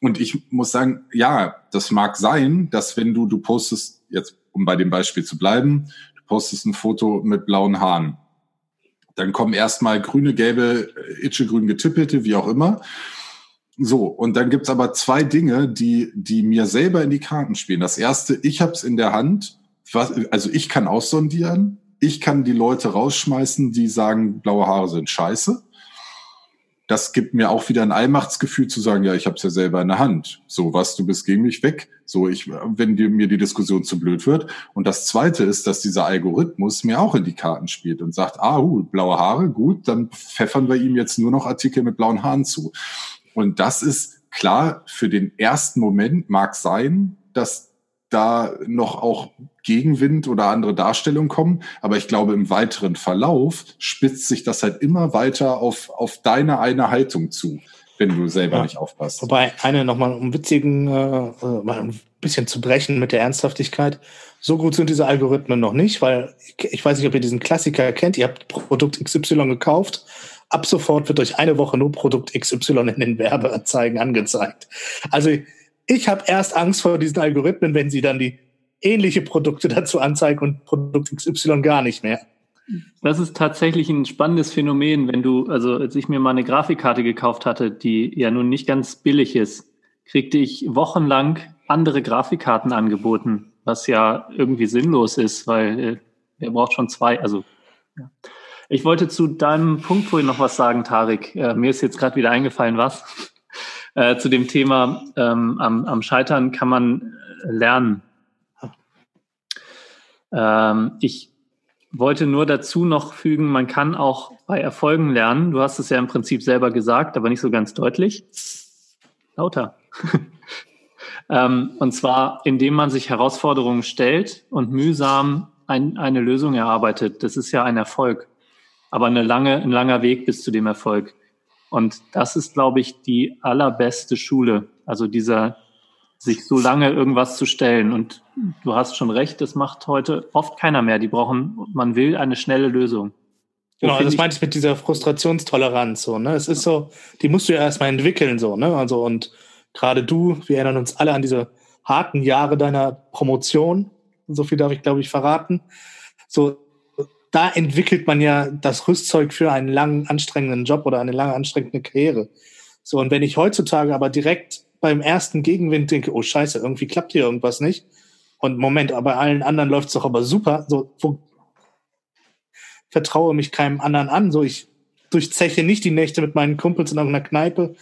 Und ich muss sagen, ja, das mag sein, dass wenn du, du postest, jetzt um bei dem Beispiel zu bleiben, du postest ein Foto mit blauen Haaren. Dann kommen erstmal grüne, gelbe, itchegrün getippelte, wie auch immer. So, und dann gibt's aber zwei Dinge, die, die mir selber in die Karten spielen. Das erste, ich habe es in der Hand, was, also ich kann aussondieren, ich kann die Leute rausschmeißen, die sagen, blaue Haare sind scheiße. Das gibt mir auch wieder ein Allmachtsgefühl zu sagen, ja, ich habe es ja selber in der Hand. So, was, du bist gegen mich weg. So, ich, wenn dir, mir die Diskussion zu blöd wird. Und das Zweite ist, dass dieser Algorithmus mir auch in die Karten spielt und sagt, ah, uh, blaue Haare, gut, dann pfeffern wir ihm jetzt nur noch Artikel mit blauen Haaren zu. Und das ist klar, für den ersten Moment mag sein, dass da noch auch Gegenwind oder andere Darstellungen kommen. Aber ich glaube, im weiteren Verlauf spitzt sich das halt immer weiter auf, auf deine eine Haltung zu, wenn du selber ja. nicht aufpasst. Wobei, eine nochmal um witzigen, äh, äh, mal ein bisschen zu brechen mit der Ernsthaftigkeit. So gut sind diese Algorithmen noch nicht, weil ich, ich weiß nicht, ob ihr diesen Klassiker kennt. Ihr habt Produkt XY gekauft ab sofort wird euch eine Woche nur Produkt XY in den Werbeanzeigen angezeigt. Also ich habe erst Angst vor diesen Algorithmen, wenn sie dann die ähnliche Produkte dazu anzeigen und Produkt XY gar nicht mehr. Das ist tatsächlich ein spannendes Phänomen, wenn du, also als ich mir mal eine Grafikkarte gekauft hatte, die ja nun nicht ganz billig ist, kriegte ich wochenlang andere Grafikkarten angeboten, was ja irgendwie sinnlos ist, weil äh, wer braucht schon zwei, also ja. Ich wollte zu deinem Punkt vorhin noch was sagen, Tarik. Äh, mir ist jetzt gerade wieder eingefallen, was. Äh, zu dem Thema ähm, am, am Scheitern kann man äh, lernen. Ähm, ich wollte nur dazu noch fügen, man kann auch bei Erfolgen lernen. Du hast es ja im Prinzip selber gesagt, aber nicht so ganz deutlich. Lauter. Ähm, und zwar, indem man sich Herausforderungen stellt und mühsam ein, eine Lösung erarbeitet. Das ist ja ein Erfolg, aber eine lange, ein langer Weg bis zu dem Erfolg. Und das ist, glaube ich, die allerbeste Schule. Also dieser, sich so lange irgendwas zu stellen. Und du hast schon recht, das macht heute oft keiner mehr. Die brauchen, man will eine schnelle Lösung. Genau, das meinte ich mit dieser Frustrationstoleranz so, ne? Es ist so, die musst du ja erstmal entwickeln, so, ne? Also, und gerade du, wir erinnern uns alle an diese harten Jahre deiner Promotion. So viel darf ich, glaube ich, verraten. So, da entwickelt man ja das Rüstzeug für einen langen, anstrengenden Job oder eine lange, anstrengende Karriere. So, und wenn ich heutzutage aber direkt beim ersten Gegenwind denke, oh Scheiße, irgendwie klappt hier irgendwas nicht. Und Moment, bei allen anderen läuft es doch aber super. So, wo vertraue mich keinem anderen an. So, ich durchzeche nicht die Nächte mit meinen Kumpels in irgendeiner Kneipe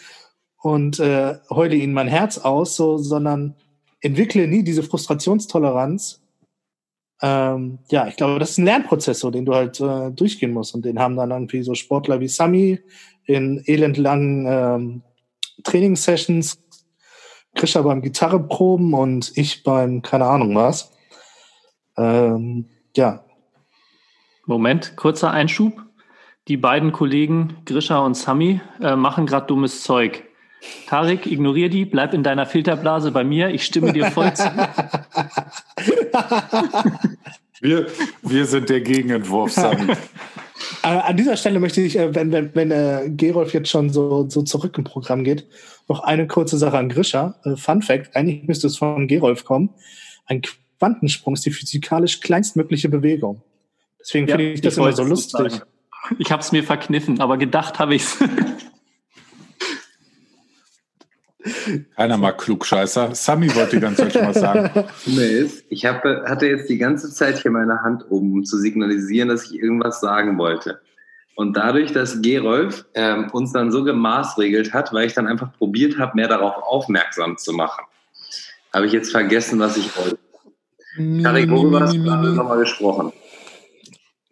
und äh, heule ihnen mein Herz aus, so, sondern entwickle nie diese Frustrationstoleranz. Ähm, ja, ich glaube, das ist ein Lernprozess, so, den du halt äh, durchgehen musst. Und den haben dann irgendwie so Sportler wie Sami in elendlangen ähm, Trainingssessions, Krischer beim Gitarreproben und ich beim keine Ahnung was. Ähm, ja, Moment, kurzer Einschub. Die beiden Kollegen Grisha und Sami äh, machen gerade dummes Zeug. Tarik, ignorier die, bleib in deiner Filterblase bei mir, ich stimme dir voll zu. wir, wir sind der Gegenentwurf, Sami. Äh, an dieser Stelle möchte ich, äh, wenn, wenn, wenn äh, Gerolf jetzt schon so, so zurück im Programm geht, noch eine kurze Sache an Grisha. Äh, Fun Fact, eigentlich müsste es von Gerolf kommen. Ein Quantensprung ist die physikalisch kleinstmögliche Bewegung. Deswegen ja, finde ich das ich immer so lustig. Ich habe es mir verkniffen, aber gedacht habe ich es. Keiner mag Klugscheißer. Sami wollte die ganze Zeit schon was sagen. Ich hab, hatte jetzt die ganze Zeit hier meine Hand oben, um zu signalisieren, dass ich irgendwas sagen wollte. Und dadurch, dass Gerolf ähm, uns dann so gemaßregelt hat, weil ich dann einfach probiert habe, mehr darauf aufmerksam zu machen, habe ich jetzt vergessen, was ich wollte. Karik, worüber hast du nochmal gesprochen?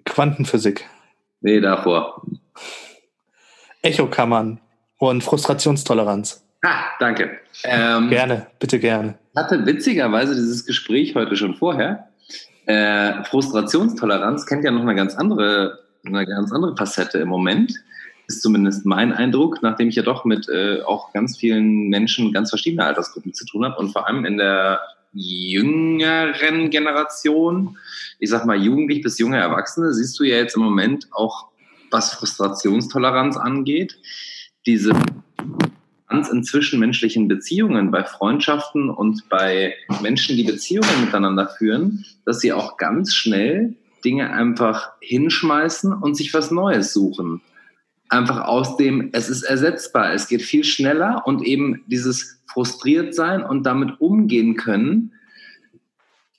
Quantenphysik. Nee, davor. Echokammern und Frustrationstoleranz. Ah, danke. Ähm, gerne, bitte gerne. Ich hatte witzigerweise dieses Gespräch heute schon vorher. Äh, Frustrationstoleranz kennt ja noch eine ganz andere, eine ganz andere Facette im Moment. Ist zumindest mein Eindruck, nachdem ich ja doch mit äh, auch ganz vielen Menschen ganz verschiedener Altersgruppen zu tun habe und vor allem in der jüngeren Generation, ich sag mal jugendlich bis junge Erwachsene, siehst du ja jetzt im Moment auch, was Frustrationstoleranz angeht, diese in zwischenmenschlichen Beziehungen, bei Freundschaften und bei Menschen, die Beziehungen miteinander führen, dass sie auch ganz schnell Dinge einfach hinschmeißen und sich was Neues suchen. Einfach aus dem, es ist ersetzbar, es geht viel schneller und eben dieses frustriert sein und damit umgehen können,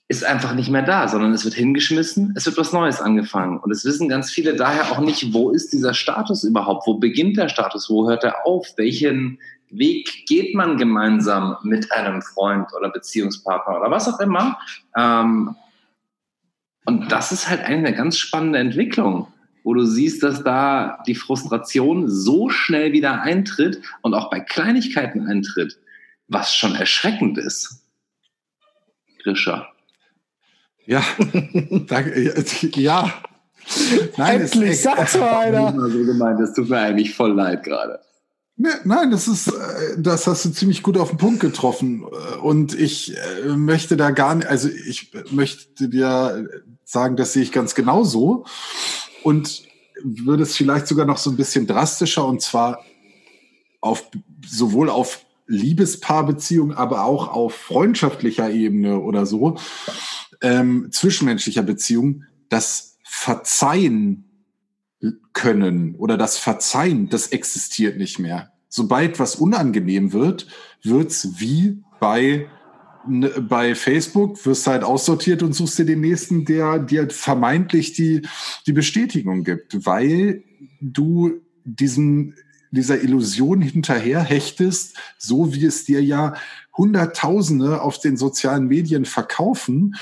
ist einfach nicht mehr da, sondern es wird hingeschmissen, es wird was Neues angefangen. Und es wissen ganz viele daher auch nicht, wo ist dieser Status überhaupt? Wo beginnt der Status? Wo hört er auf? Welchen Weg geht man gemeinsam mit einem Freund oder Beziehungspartner oder was auch immer? Ähm, und das ist halt eine ganz spannende Entwicklung, wo du siehst, dass da die Frustration so schnell wieder eintritt und auch bei Kleinigkeiten eintritt was schon erschreckend ist. Grisha. Ja, danke. Ja. Nein, Endlich, sag's mal einer. so gemeint, das tut mir eigentlich voll leid gerade. Ne, nein, das ist, äh, das hast du ziemlich gut auf den Punkt getroffen. Und ich äh, möchte da gar nicht, also ich möchte dir sagen, das sehe ich ganz genauso. Und würde es vielleicht sogar noch so ein bisschen drastischer und zwar auf, sowohl auf Liebespaarbeziehung, aber auch auf freundschaftlicher Ebene oder so, ähm, zwischenmenschlicher Beziehung, das Verzeihen können oder das Verzeihen, das existiert nicht mehr. Sobald was unangenehm wird, wird's wie bei bei Facebook wirst halt aussortiert und suchst dir den nächsten, der dir vermeintlich die, die Bestätigung gibt, weil du diesen dieser Illusion hinterher hechtest, so wie es dir ja Hunderttausende auf den sozialen Medien verkaufen,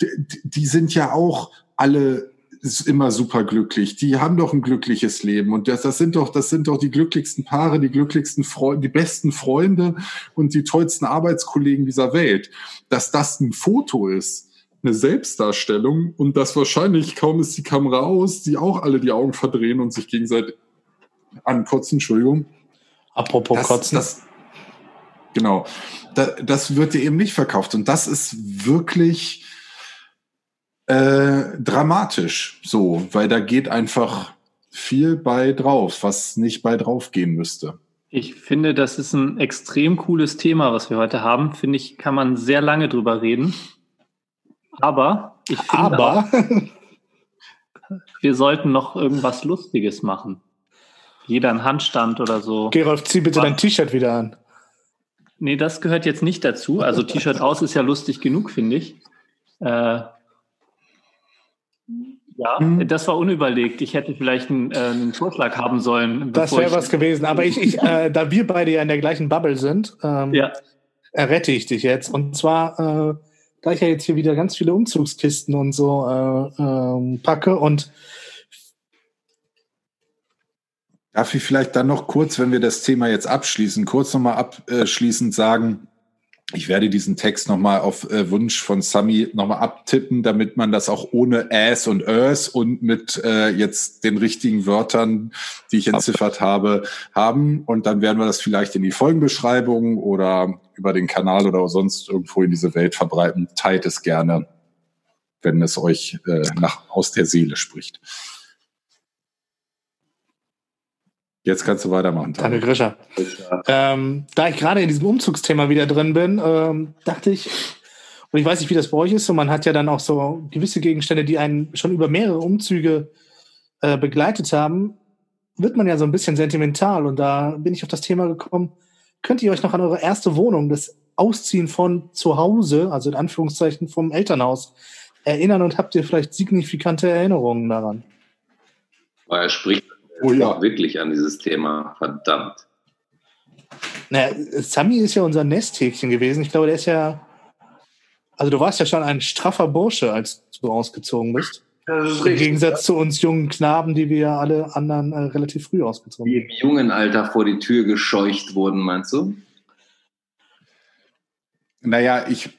die, die sind ja auch alle immer super glücklich. Die haben doch ein glückliches Leben. Und das, das sind doch, das sind doch die glücklichsten Paare, die glücklichsten Freunde, die besten Freunde und die tollsten Arbeitskollegen dieser Welt. Dass das ein Foto ist, eine Selbstdarstellung und das wahrscheinlich kaum ist die Kamera aus, die auch alle die Augen verdrehen und sich gegenseitig ankotzen, Entschuldigung. Apropos das, Kotzen. Das, genau. Da, das wird dir eben nicht verkauft. Und das ist wirklich äh, dramatisch so, weil da geht einfach viel bei drauf, was nicht bei drauf gehen müsste. Ich finde, das ist ein extrem cooles Thema, was wir heute haben. Finde ich, kann man sehr lange drüber reden. Aber ich finde Aber auch, wir sollten noch irgendwas Lustiges machen. Jeder einen Handstand oder so. Gerolf, zieh bitte dein T-Shirt wieder an. Nee, das gehört jetzt nicht dazu. Also T-Shirt aus ist ja lustig genug, finde ich. Äh, ja, Hm. das war unüberlegt. Ich hätte vielleicht einen, äh, einen Vorschlag haben sollen. Das wäre was gewesen. Aber ich, ich äh, da wir beide ja in der gleichen Bubble sind, ähm, Ja, errette ich dich jetzt. Und zwar, äh, da ich ja jetzt hier wieder ganz viele Umzugskisten und so äh, ähm, packe und Darf ich vielleicht dann noch kurz, wenn wir das Thema jetzt abschließen, kurz nochmal abschließend sagen, ich werde diesen Text nochmal auf äh, Wunsch von Sami nochmal abtippen, damit man das auch ohne Äs und Ös und mit äh, jetzt den richtigen Wörtern, die ich entziffert habe, haben. Und dann werden wir das vielleicht in die Folgenbeschreibung oder über den Kanal oder sonst irgendwo in diese Welt verbreiten. Teilt es gerne, wenn es euch äh, nach, aus der Seele spricht. Jetzt kannst du weitermachen. Danke, Grisha. Ähm, da ich gerade in diesem Umzugsthema wieder drin bin, ähm, dachte ich, und ich weiß nicht, wie das bei euch ist, so man hat ja dann auch so gewisse Gegenstände, die einen schon über mehrere Umzüge äh, begleitet haben, wird man ja so ein bisschen sentimental. Und da bin ich auf das Thema gekommen, könnt ihr euch noch an eure erste Wohnung, das Ausziehen von zu Hause, also in Anführungszeichen vom Elternhaus, erinnern und habt ihr vielleicht signifikante Erinnerungen daran? Er spricht Oh ja. auch wirklich an dieses Thema. Verdammt. Naja, Sami ist ja unser Nesthäkchen gewesen. Ich glaube, der ist ja. Also, du warst ja schon ein straffer Bursche, als du ausgezogen bist. Das ist Im Gegensatz zu uns jungen Knaben, die wir ja alle anderen äh, relativ früh ausgezogen Die sind. im jungen Alter vor die Tür gescheucht wurden, meinst du? Naja, ich,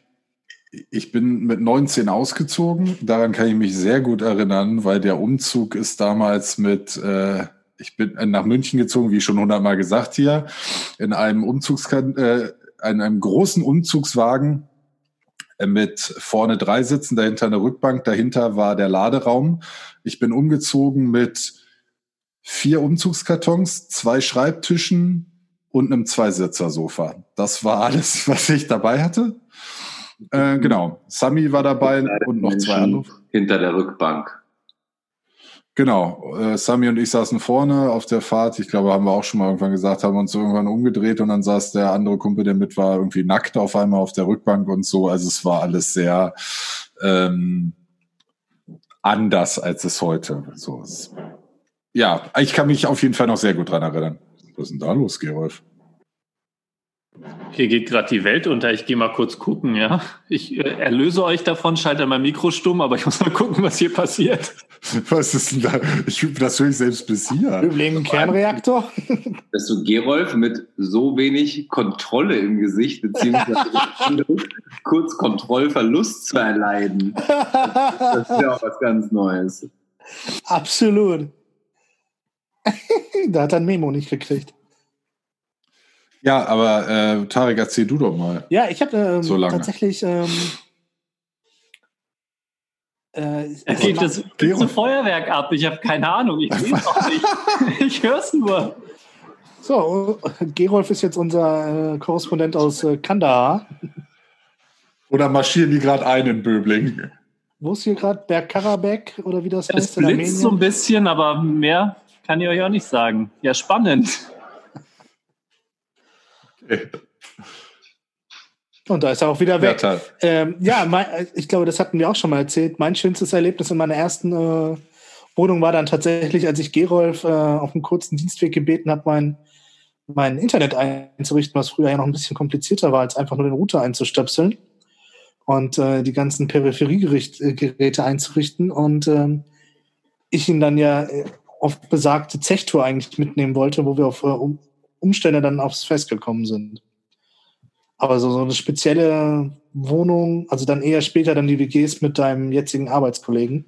ich bin mit 19 ausgezogen. Daran kann ich mich sehr gut erinnern, weil der Umzug ist damals mit, äh, ich bin nach München gezogen, wie schon hundertmal gesagt hier, in einem Umzugs, äh, in einem großen Umzugswagen äh, mit vorne drei Sitzen, dahinter eine Rückbank, dahinter war der Laderaum. Ich bin umgezogen mit vier Umzugskartons, zwei Schreibtischen und einem Zweisitzer-Sofa. Das war alles, was ich dabei hatte. Äh, genau. Sami war dabei und noch zwei andere. Hinter der Rückbank. Genau. Äh, Sami und ich saßen vorne auf der Fahrt. Ich glaube, haben wir auch schon mal irgendwann gesagt, haben uns irgendwann umgedreht und dann saß der andere Kumpel, der mit war, irgendwie nackt auf einmal auf der Rückbank und so. Also es war alles sehr ähm, anders, als es heute so ist. Ja, ich kann mich auf jeden Fall noch sehr gut dran erinnern. Was ist denn da los, Gerolf? Hier geht gerade die Welt unter. Ich gehe mal kurz gucken, ja. Ich äh, erlöse euch davon, schalte mein Mikro stumm, aber ich muss mal gucken, was hier passiert. Was ist denn da? Ich, das höre ich selbst bis hier. Übrigens Kernreaktor. Dass du Gerolf mit so wenig Kontrolle im Gesicht, beziehungsweise kurz Kontrollverlust zu erleiden. Das ist ja auch was ganz Neues. Absolut. da hat er ein Memo nicht gekriegt. Ja, aber äh, Tarek, erzähl du doch mal. Ja, ich habe ähm, So tatsächlich. Ähm, äh, Es geht das ganze Feuerwerk ab. Ich habe keine Ahnung. Ich sehe es auch nicht. Ich höre es nur. So, Gerolf ist jetzt unser äh, Korrespondent aus äh, Kandahar. Oder marschieren die gerade ein in Böbling? Wo ist hier gerade Berg Karabekh oder wie das Es heißt in blitzt so ein bisschen, aber mehr kann ich euch auch nicht sagen. Ja, spannend. Und da ist er auch wieder Ja, weg. toll. Ähm, ja, mein, ich glaube, das hatten wir auch schon mal erzählt. Mein schönstes Erlebnis in meiner ersten äh, Wohnung war dann tatsächlich, als ich Gerolf äh, auf einem kurzen Dienstweg gebeten habe, mein, mein Internet einzurichten, was früher ja noch ein bisschen komplizierter war, als einfach nur den Router einzustöpseln und äh, die ganzen Peripheriegeräte einzurichten. Und ähm, ich ihn dann ja äh, auf besagte Zechtour eigentlich mitnehmen wollte, wo wir auf äh, Umstände dann aufs Fest gekommen sind. Aber so, so eine spezielle Wohnung, also dann eher später dann die WGs mit deinem jetzigen Arbeitskollegen.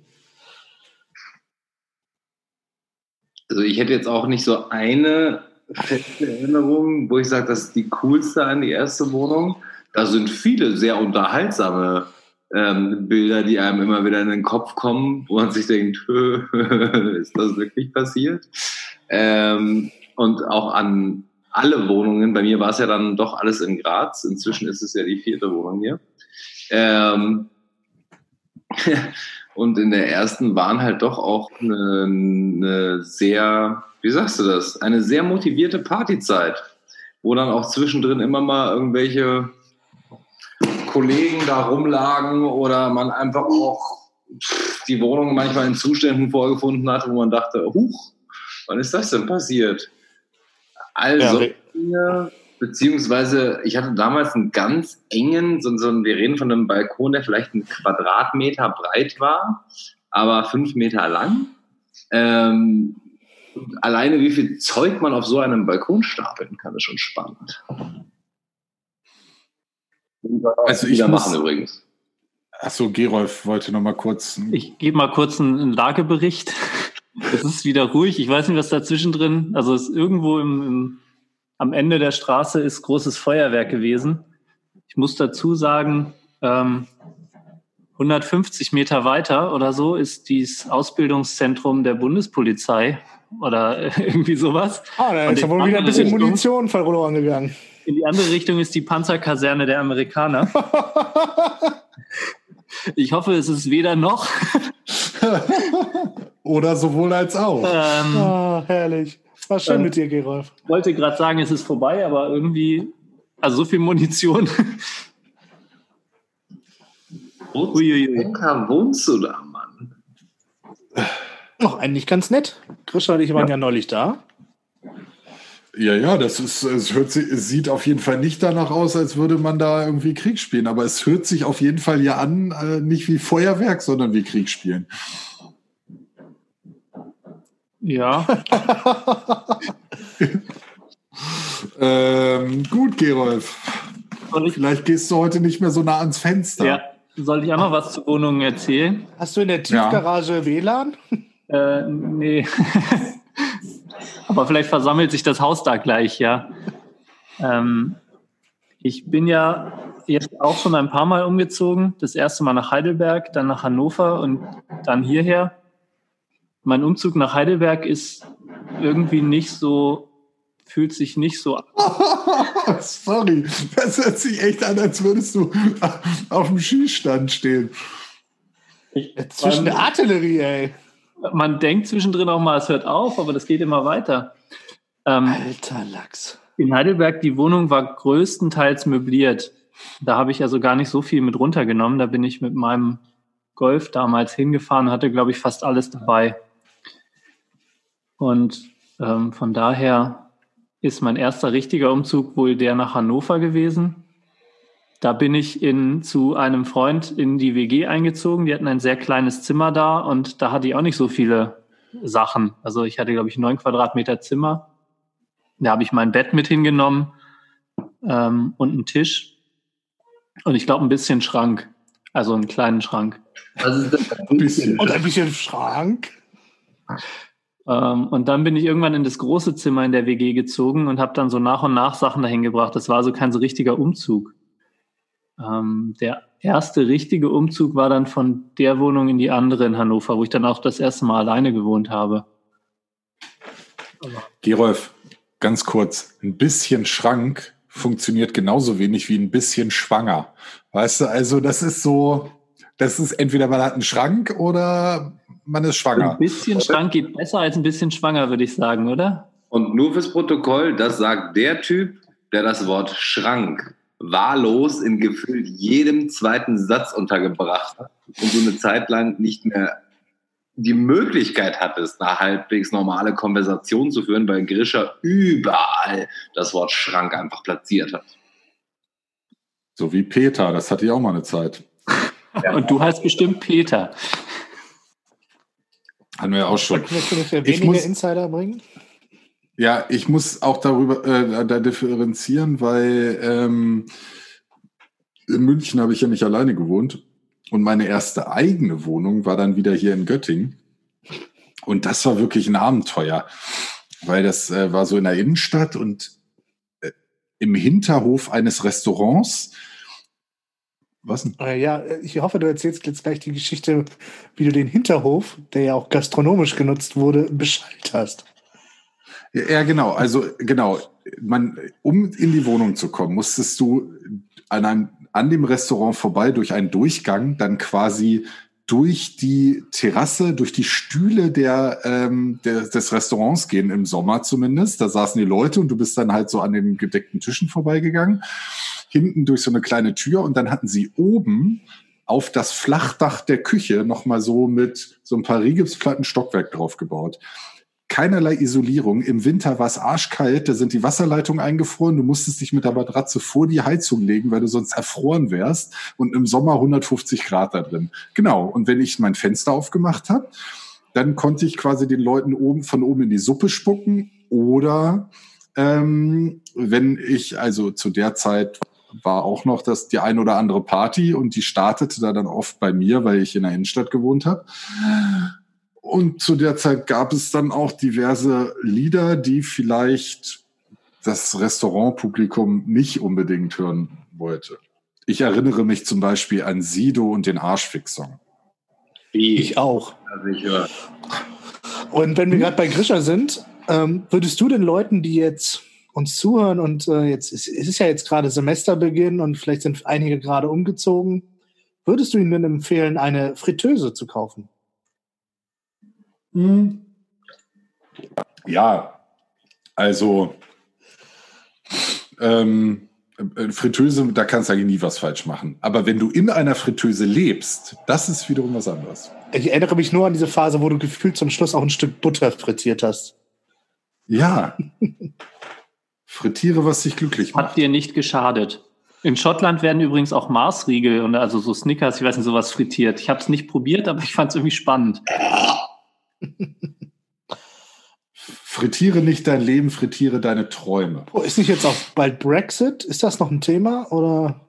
Also ich hätte jetzt auch nicht so eine feste Erinnerung, wo ich sage, das ist die coolste an die erste Wohnung. Da sind viele sehr unterhaltsame ähm, Bilder, die einem immer wieder in den Kopf kommen, wo man sich denkt, ist das wirklich passiert? Ähm, und auch an alle Wohnungen. Bei mir war es ja dann doch alles in Graz. Inzwischen ist es ja die vierte Wohnung hier. Ähm, und in der ersten waren halt doch auch eine, eine sehr, wie sagst du das, eine sehr motivierte Partyzeit, wo dann auch zwischendrin immer mal irgendwelche Kollegen da rumlagen oder man einfach auch die Wohnung manchmal in Zuständen vorgefunden hat, wo man dachte, huch, wann ist das denn passiert? Also, ja, beziehungsweise ich hatte damals einen ganz engen, so, so, wir reden von einem Balkon, der vielleicht einen Quadratmeter breit war, aber fünf Meter lang. Ähm, alleine wie viel Zeug man auf so einem Balkon stapeln kann, ist schon spannend. Also ich muss, machen übrigens. Achso, Gerolf wollte noch mal kurz. Ich gebe mal kurz einen Lagebericht. Es ist wieder ruhig. Ich weiß nicht, was dazwischen drin. Also es ist irgendwo im, im, am Ende der Straße ist großes Feuerwerk gewesen. Ich muss dazu sagen, ähm, 150 Meter weiter oder so ist dieses Ausbildungszentrum der Bundespolizei oder irgendwie sowas. Ah, da ist ja wohl wieder ein bisschen Richtung, Munition verloren gegangen. In die andere Richtung ist die Panzerkaserne der Amerikaner. ich hoffe, es ist weder noch. Oder sowohl als auch. Ähm, oh, herrlich. War schön ähm, mit dir, Gerolf. Ich wollte gerade sagen, es ist vorbei, aber irgendwie, also so viel Munition. Uiuiui. wohnst du da, Mann? Noch eigentlich ganz nett. Grisha und ich waren ja, ja neulich da. Ja, ja, das ist, es hört sich, es sieht auf jeden Fall nicht danach aus, als würde man da irgendwie Krieg spielen. Aber es hört sich auf jeden Fall ja an, äh, nicht wie Feuerwerk, sondern wie Krieg spielen. Ja. ähm, gut, Gerolf. Vielleicht gehst du heute nicht mehr so nah ans Fenster. Ja. Soll ich auch noch was zu Wohnungen erzählen? Hast du in der Tiefgarage ja. WLAN? Äh, nee. Aber vielleicht versammelt sich das Haus da gleich, ja. Ähm, ich bin ja jetzt auch schon ein paar Mal umgezogen. Das erste Mal nach Heidelberg, dann nach Hannover und dann hierher. Mein Umzug nach Heidelberg ist irgendwie nicht so, fühlt sich nicht so an. Sorry, das hört sich echt an, als würdest du auf dem Schießstand stehen. Zwischen der Artillerie, ey man denkt zwischendrin auch mal, es hört auf, aber das geht immer weiter. Ähm, Alter Lachs. In Heidelberg, die Wohnung war größtenteils möbliert. Da habe ich also gar nicht so viel mit runtergenommen. Da bin ich mit meinem Golf damals hingefahren und hatte, glaube ich, fast alles dabei. Und ähm, von daher ist mein erster richtiger Umzug wohl der nach Hannover gewesen. Da bin ich in, zu einem Freund in die WG eingezogen. Die hatten ein sehr kleines Zimmer da und da hatte ich auch nicht so viele Sachen. Also ich hatte, glaube ich, neun Quadratmeter Zimmer. Da habe ich mein Bett mit hingenommen ähm, und einen Tisch und ich glaube ein bisschen Schrank. Also einen kleinen Schrank. Also ein bisschen. Und ein bisschen Schrank. Ähm, und dann bin ich irgendwann in das große Zimmer in der WG gezogen und habe dann so nach und nach Sachen dahin gebracht. Das war so kein so richtiger Umzug. Ähm, der erste richtige Umzug war dann von der Wohnung in die andere in Hannover, wo ich dann auch das erste Mal alleine gewohnt habe. Gerolf, ganz kurz, ein bisschen Schrank funktioniert genauso wenig wie ein bisschen schwanger. Weißt du, also das ist so, das ist entweder man hat einen Schrank oder man ist schwanger. Ein bisschen Schrank geht besser als ein bisschen schwanger, würde ich sagen, oder? Und nur fürs Protokoll, das sagt der Typ, der das Wort Schrank wahllos in gefühlt jedem zweiten Satz untergebracht hat und so eine Zeit lang nicht mehr die Möglichkeit hattest, eine halbwegs normale Konversation zu führen, weil Grischer überall das Wort Schrank einfach platziert hat. So wie Peter, das hatte ich auch mal eine Zeit. Ja. Und du heißt bestimmt Peter. Haben wir auch schon. Möchtest du weniger muss, Insider bringen? Ja, ich muss auch darüber äh, da differenzieren, weil ähm, in München habe ich ja nicht alleine gewohnt und meine erste eigene Wohnung war dann wieder hier in Göttingen. Und das war wirklich ein Abenteuer, weil das äh, war so in der Innenstadt und äh, im Hinterhof eines Restaurants. Was denn? Äh, ja, ich hoffe, du erzählst jetzt gleich die Geschichte, wie du den Hinterhof, der ja auch gastronomisch genutzt wurde, beschallt hast. Ja, genau. Also genau, man, um in die Wohnung zu kommen, musstest du an einem an dem Restaurant vorbei durch einen Durchgang, dann quasi durch die Terrasse, durch die Stühle der, ähm, der, des Restaurants gehen, im Sommer zumindest. Da saßen die Leute und du bist dann halt so an den gedeckten Tischen vorbeigegangen. Hinten durch so eine kleine Tür und dann hatten sie oben auf das Flachdach der Küche nochmal so mit so ein paar Rigipsplatten Stockwerk draufgebaut keinerlei Isolierung. Im Winter war es arschkalt, da sind die Wasserleitungen eingefroren. Du musstest dich mit der Matratze vor die Heizung legen, weil du sonst erfroren wärst. Und im Sommer 150 Grad da drin. Genau. Und wenn ich mein Fenster aufgemacht habe, dann konnte ich quasi den Leuten oben von oben in die Suppe spucken. Oder ähm, wenn ich, also zu der Zeit war auch noch das die ein oder andere Party und die startete da dann oft bei mir, weil ich in der Innenstadt gewohnt habe. Und zu der Zeit gab es dann auch diverse Lieder, die vielleicht das Restaurantpublikum nicht unbedingt hören wollte. Ich erinnere mich zum Beispiel an Sido und den Arschfix-Song. Ich auch. Also. Und wenn wir gerade bei Grischer sind, ähm, würdest du den Leuten, die jetzt uns zuhören und äh, jetzt es ist ja jetzt gerade Semesterbeginn und vielleicht sind einige gerade umgezogen, würdest du ihnen empfehlen, eine Fritteuse zu kaufen? Hm. Ja, also ähm, äh, Fritteuse, da kannst du eigentlich nie was falsch machen. Aber wenn du in einer Fritteuse lebst, das ist wiederum was anderes. Ich erinnere mich nur an diese Phase, wo du gefühlt zum Schluss auch ein Stück Butter frittiert hast. Ja. Frittiere, was dich glücklich macht. Hat dir nicht geschadet. In Schottland werden übrigens auch Marsriegel und also so Snickers, ich weiß nicht, sowas frittiert. Ich habe es nicht probiert, aber ich fand es irgendwie spannend. Frittiere nicht dein Leben, frittiere deine Träume. Oh, ist nicht jetzt auch bald Brexit? Ist das noch ein Thema oder?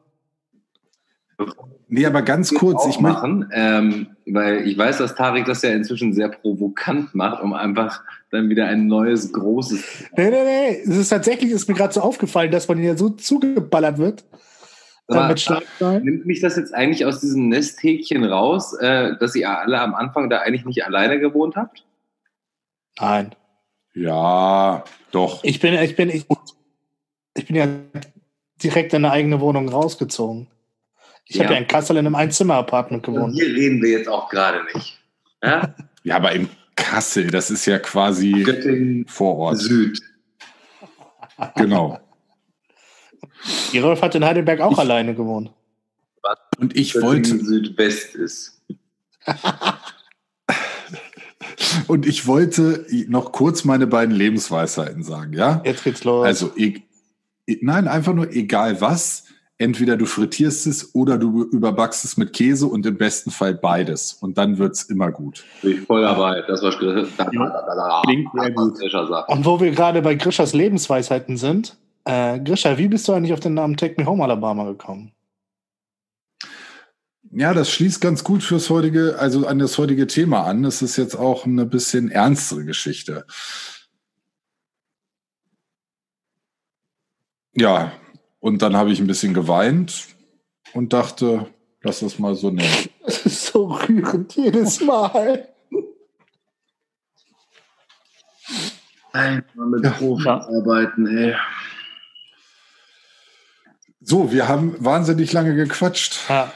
Nee, aber ganz kurz, ich machen, ähm, weil ich weiß, dass Tarek das ja inzwischen sehr provokant macht, um einfach dann wieder ein neues großes. Nee, nee, nee. Es ist tatsächlich, ist mir gerade so aufgefallen, dass man hier so zugeballert wird. Aber nimmt mich das jetzt eigentlich aus diesem Nesthäkchen raus, äh, dass ihr alle am Anfang da eigentlich nicht alleine gewohnt habt? Nein. Ja, doch. Ich bin, ich bin, ich, ich bin ja direkt in eine eigene Wohnung rausgezogen. Ich ja. habe ja in Kassel in einem Einzimmer-Apartment gewohnt. Und hier reden wir jetzt auch gerade nicht. Ja? ja, aber in Kassel, das ist ja quasi Göttingen vor Ort. Süd. Genau. Die Rolf hat in Heidelberg auch ich, alleine gewohnt. Und ich wollte. Südwest ist. Und ich wollte noch kurz meine beiden Lebensweisheiten sagen, ja? Jetzt geht's los. Also, e nein, einfach nur egal was. Entweder du frittierst es oder du überbackst es mit Käse und im besten Fall beides. Und dann wird's immer gut. Ich voll dabei. Das war Klingt sehr gut. Und wo wir gerade bei Grischers Lebensweisheiten sind, äh, Grisha, wie bist du eigentlich auf den Namen Take Me Home Alabama gekommen? Ja, das schließt ganz gut fürs heutige, also an das heutige Thema an. Es ist jetzt auch eine bisschen ernstere Geschichte. Ja, und dann habe ich ein bisschen geweint und dachte, lass das mal so nehmen. Das ist so rührend jedes Mal. Einmal mit ja. Profis arbeiten, ey. So, wir haben wahnsinnig lange gequatscht. Ja.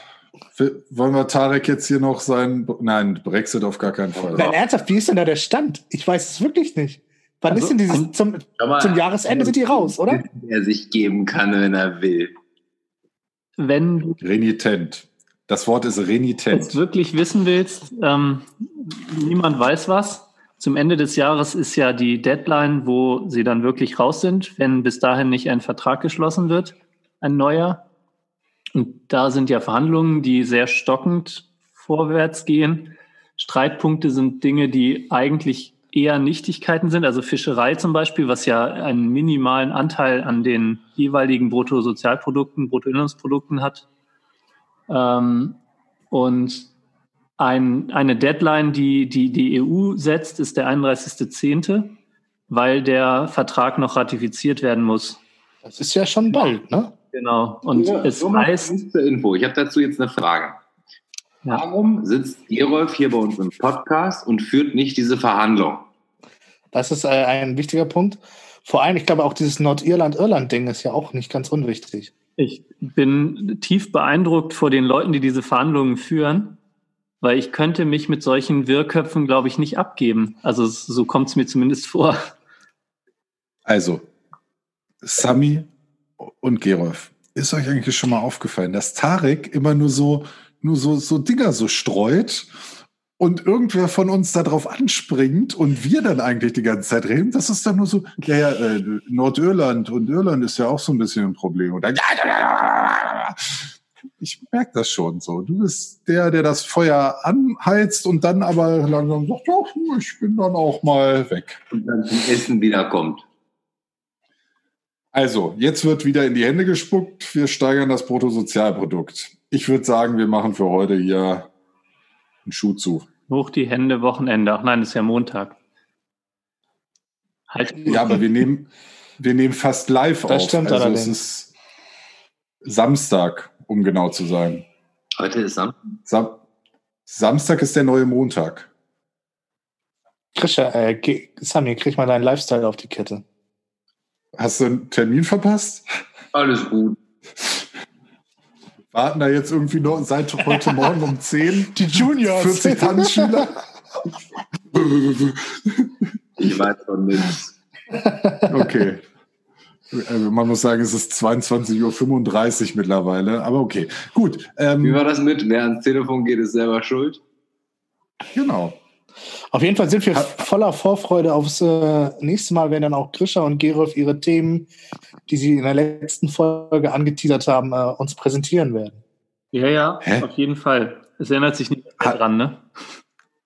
Wollen wir Tarek jetzt hier noch sein? Nein, Brexit auf gar keinen Fall. Nein, ernsthaft, wie ist denn da der Stand? Ich weiß es wirklich nicht. Wann also, ist denn dieses, zum, mal, zum Jahresende sind die raus, oder? Er sich geben kann, wenn er will. Wenn Renitent. Das Wort ist renitent. Wenn du wirklich wissen willst, ähm, niemand weiß was. Zum Ende des Jahres ist ja die Deadline, wo sie dann wirklich raus sind, wenn bis dahin nicht ein Vertrag geschlossen wird ein neuer. Und da sind ja Verhandlungen, die sehr stockend vorwärts gehen. Streitpunkte sind Dinge, die eigentlich eher Nichtigkeiten sind, also Fischerei zum Beispiel, was ja einen minimalen Anteil an den jeweiligen Bruttosozialprodukten, Bruttoinlandsprodukten hat. Ähm, und ein, eine Deadline, die, die die EU setzt, ist der 31.10., weil der Vertrag noch ratifiziert werden muss. Das ist ja schon bald, ne? Genau. Und Ja, es heißt, Info. Ich habe dazu jetzt eine Frage. Ja. Warum sitzt Gerolf hier bei uns im Podcast und führt nicht diese Verhandlung? Das ist äh, ein wichtiger Punkt. Vor allem, ich glaube, auch dieses Nordirland-Irland-Ding ist ja auch nicht ganz unwichtig. ich bin tief beeindruckt vor den Leuten, die diese Verhandlungen führen, weil ich könnte mich mit solchen Wirrköpfen, glaube ich, nicht abgeben. Also so kommt es mir zumindest vor. Also, Sami und Gerolf, ist euch eigentlich schon mal aufgefallen, dass Tarek immer nur so, nur so, so Dinger so streut und irgendwer von uns da drauf anspringt und wir dann eigentlich die ganze Zeit reden? Das ist dann nur so, ja, ja, äh, Nordirland und Irland ist ja auch so ein bisschen ein Problem. Und dann, ich merke das schon so. Du bist der, der das Feuer anheizt und dann aber langsam sagt, ja, ich bin dann auch mal weg. Und dann zum Essen wiederkommt. Also, jetzt wird wieder in die Hände gespuckt. Wir steigern das Bruttosozialprodukt. Ich würde sagen, wir machen für heute hier einen Schuh zu. Hoch die Hände, Wochenende. Ach nein, ist ja Montag. Halt. Ja, aber wir nehmen, wir nehmen fast live Das auf. stimmt also allerdings. es ist Samstag, um genau zu sein. Heute ist Samstag. Sam Samstag ist der neue Montag. Krisha, äh, Sami, krieg mal deinen Lifestyle auf die Kette. Hast du einen Termin verpasst? Alles gut. Warten da jetzt irgendwie noch seit heute Morgen um 10 Die Juniors. 40 Tanzschüler? Ich weiß von nichts. Okay. Also man muss sagen, es ist 22.35 Uhr mittlerweile, aber okay. Gut, Wie ähm, war das mit? Wer ans Telefon geht, ist selber schuld. genau. Auf jeden Fall sind wir voller Vorfreude aufs äh, nächste Mal, wenn dann auch Grisha und Gerolf ihre Themen, die sie in der letzten Folge angeteasert haben, äh, uns präsentieren werden. Ja, ja, Hä? auf jeden Fall. Es erinnert sich nicht mehr dran, ne?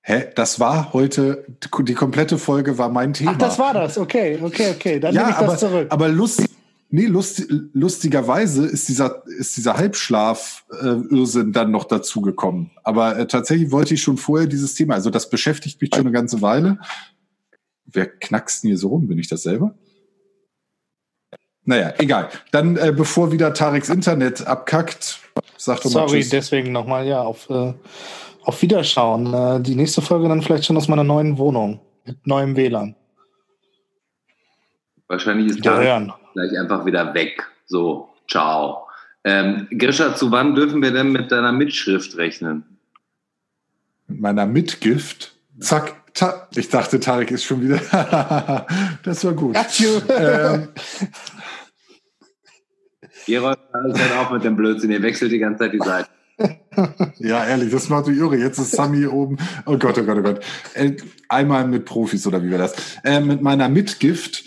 Hä? Das war heute, die komplette Folge war mein Thema. Ach, das war das. Okay, okay, okay. Dann nehme ja, ich das aber, zurück. aber lust, nee, lust, lustigerweise ist dieser, ist dieser Halbschlaf-Irrsinn dann noch dazugekommen. Aber äh, tatsächlich wollte ich schon vorher dieses Thema, also das beschäftigt mich schon eine ganze Weile. Wer knackst denn hier so rum? Bin ich das selber? Naja, egal. Dann, äh, bevor wieder Tareks Internet abkackt, sag doch mal Sorry, Tschüss. deswegen nochmal, ja, auf, äh, auf Wiederschauen. Äh, die nächste Folge dann vielleicht schon aus meiner neuen Wohnung mit neuem WLAN. Wahrscheinlich ist Tarek hören. Gleich einfach wieder weg. So, ciao. Ähm, Grisha, zu wann dürfen wir denn mit deiner Mitschrift rechnen? Mit meiner Mitgift. Zack, ta ich dachte, Tarek ist schon wieder. das war gut. Ähm, Gerolf, alles halt auf mit dem Blödsinn. Ihr wechselt die ganze Zeit die Seite. Ja, ehrlich, das macht mich irre. Jetzt ist Sami hier oben. Oh Gott, oh Gott, oh Gott. Äh, einmal mit Profis oder wie war das? Äh, mit meiner Mitgift.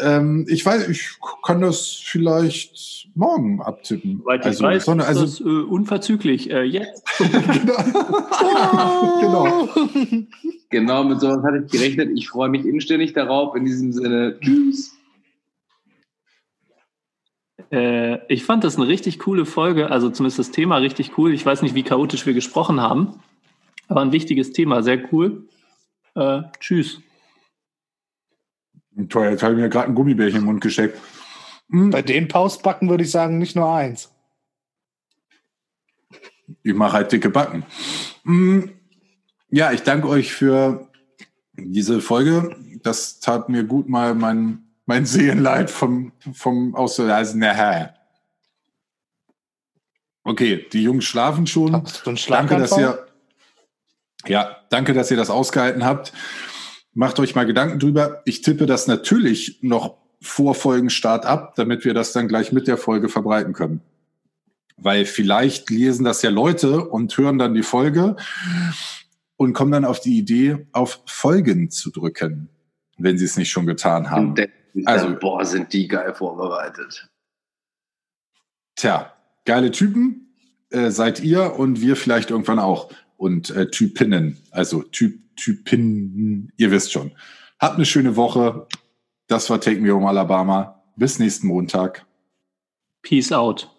Ähm, ich weiß, ich kann das vielleicht morgen abtippen. Also, ich weiß, sondern, ist also das äh, unverzüglich. Äh, jetzt. genau. Genau, mit sowas hatte ich gerechnet. Ich freue mich inständig darauf. In diesem Sinne, tschüss. Äh, ich fand das eine richtig coole Folge, also zumindest das Thema richtig cool. Ich weiß nicht, wie chaotisch wir gesprochen haben, aber ein wichtiges Thema, sehr cool. Äh, tschüss. Toll, jetzt habe ich mir gerade ein Gummibärchen im Mund gesteckt. Hm, Bei den Pausbacken würde ich sagen, nicht nur eins. Ich mache halt dicke Backen. Mm, Ja, ich danke euch für diese Folge. Das tat mir gut, mal mein, mein Seelenleid vom, vom auszuleisen. Okay, die Jungs schlafen schon. Danke, dass ihr, ja, danke, dass ihr das ausgehalten habt. Macht euch mal Gedanken drüber. Ich tippe das natürlich noch vor Folgenstart ab, damit wir das dann gleich mit der Folge verbreiten können. Weil vielleicht lesen das ja Leute und hören dann die Folge und kommen dann auf die Idee, auf Folgen zu drücken, wenn sie es nicht schon getan haben. Also- dann, boah, sind die geil vorbereitet. Tja, geile Typen äh, seid ihr und wir vielleicht irgendwann auch. Und äh, Typinnen. Also Typ, Typinnen, ihr wisst schon. Habt eine schöne Woche. Das war Take Me Home Alabama. Bis nächsten Montag. Peace out.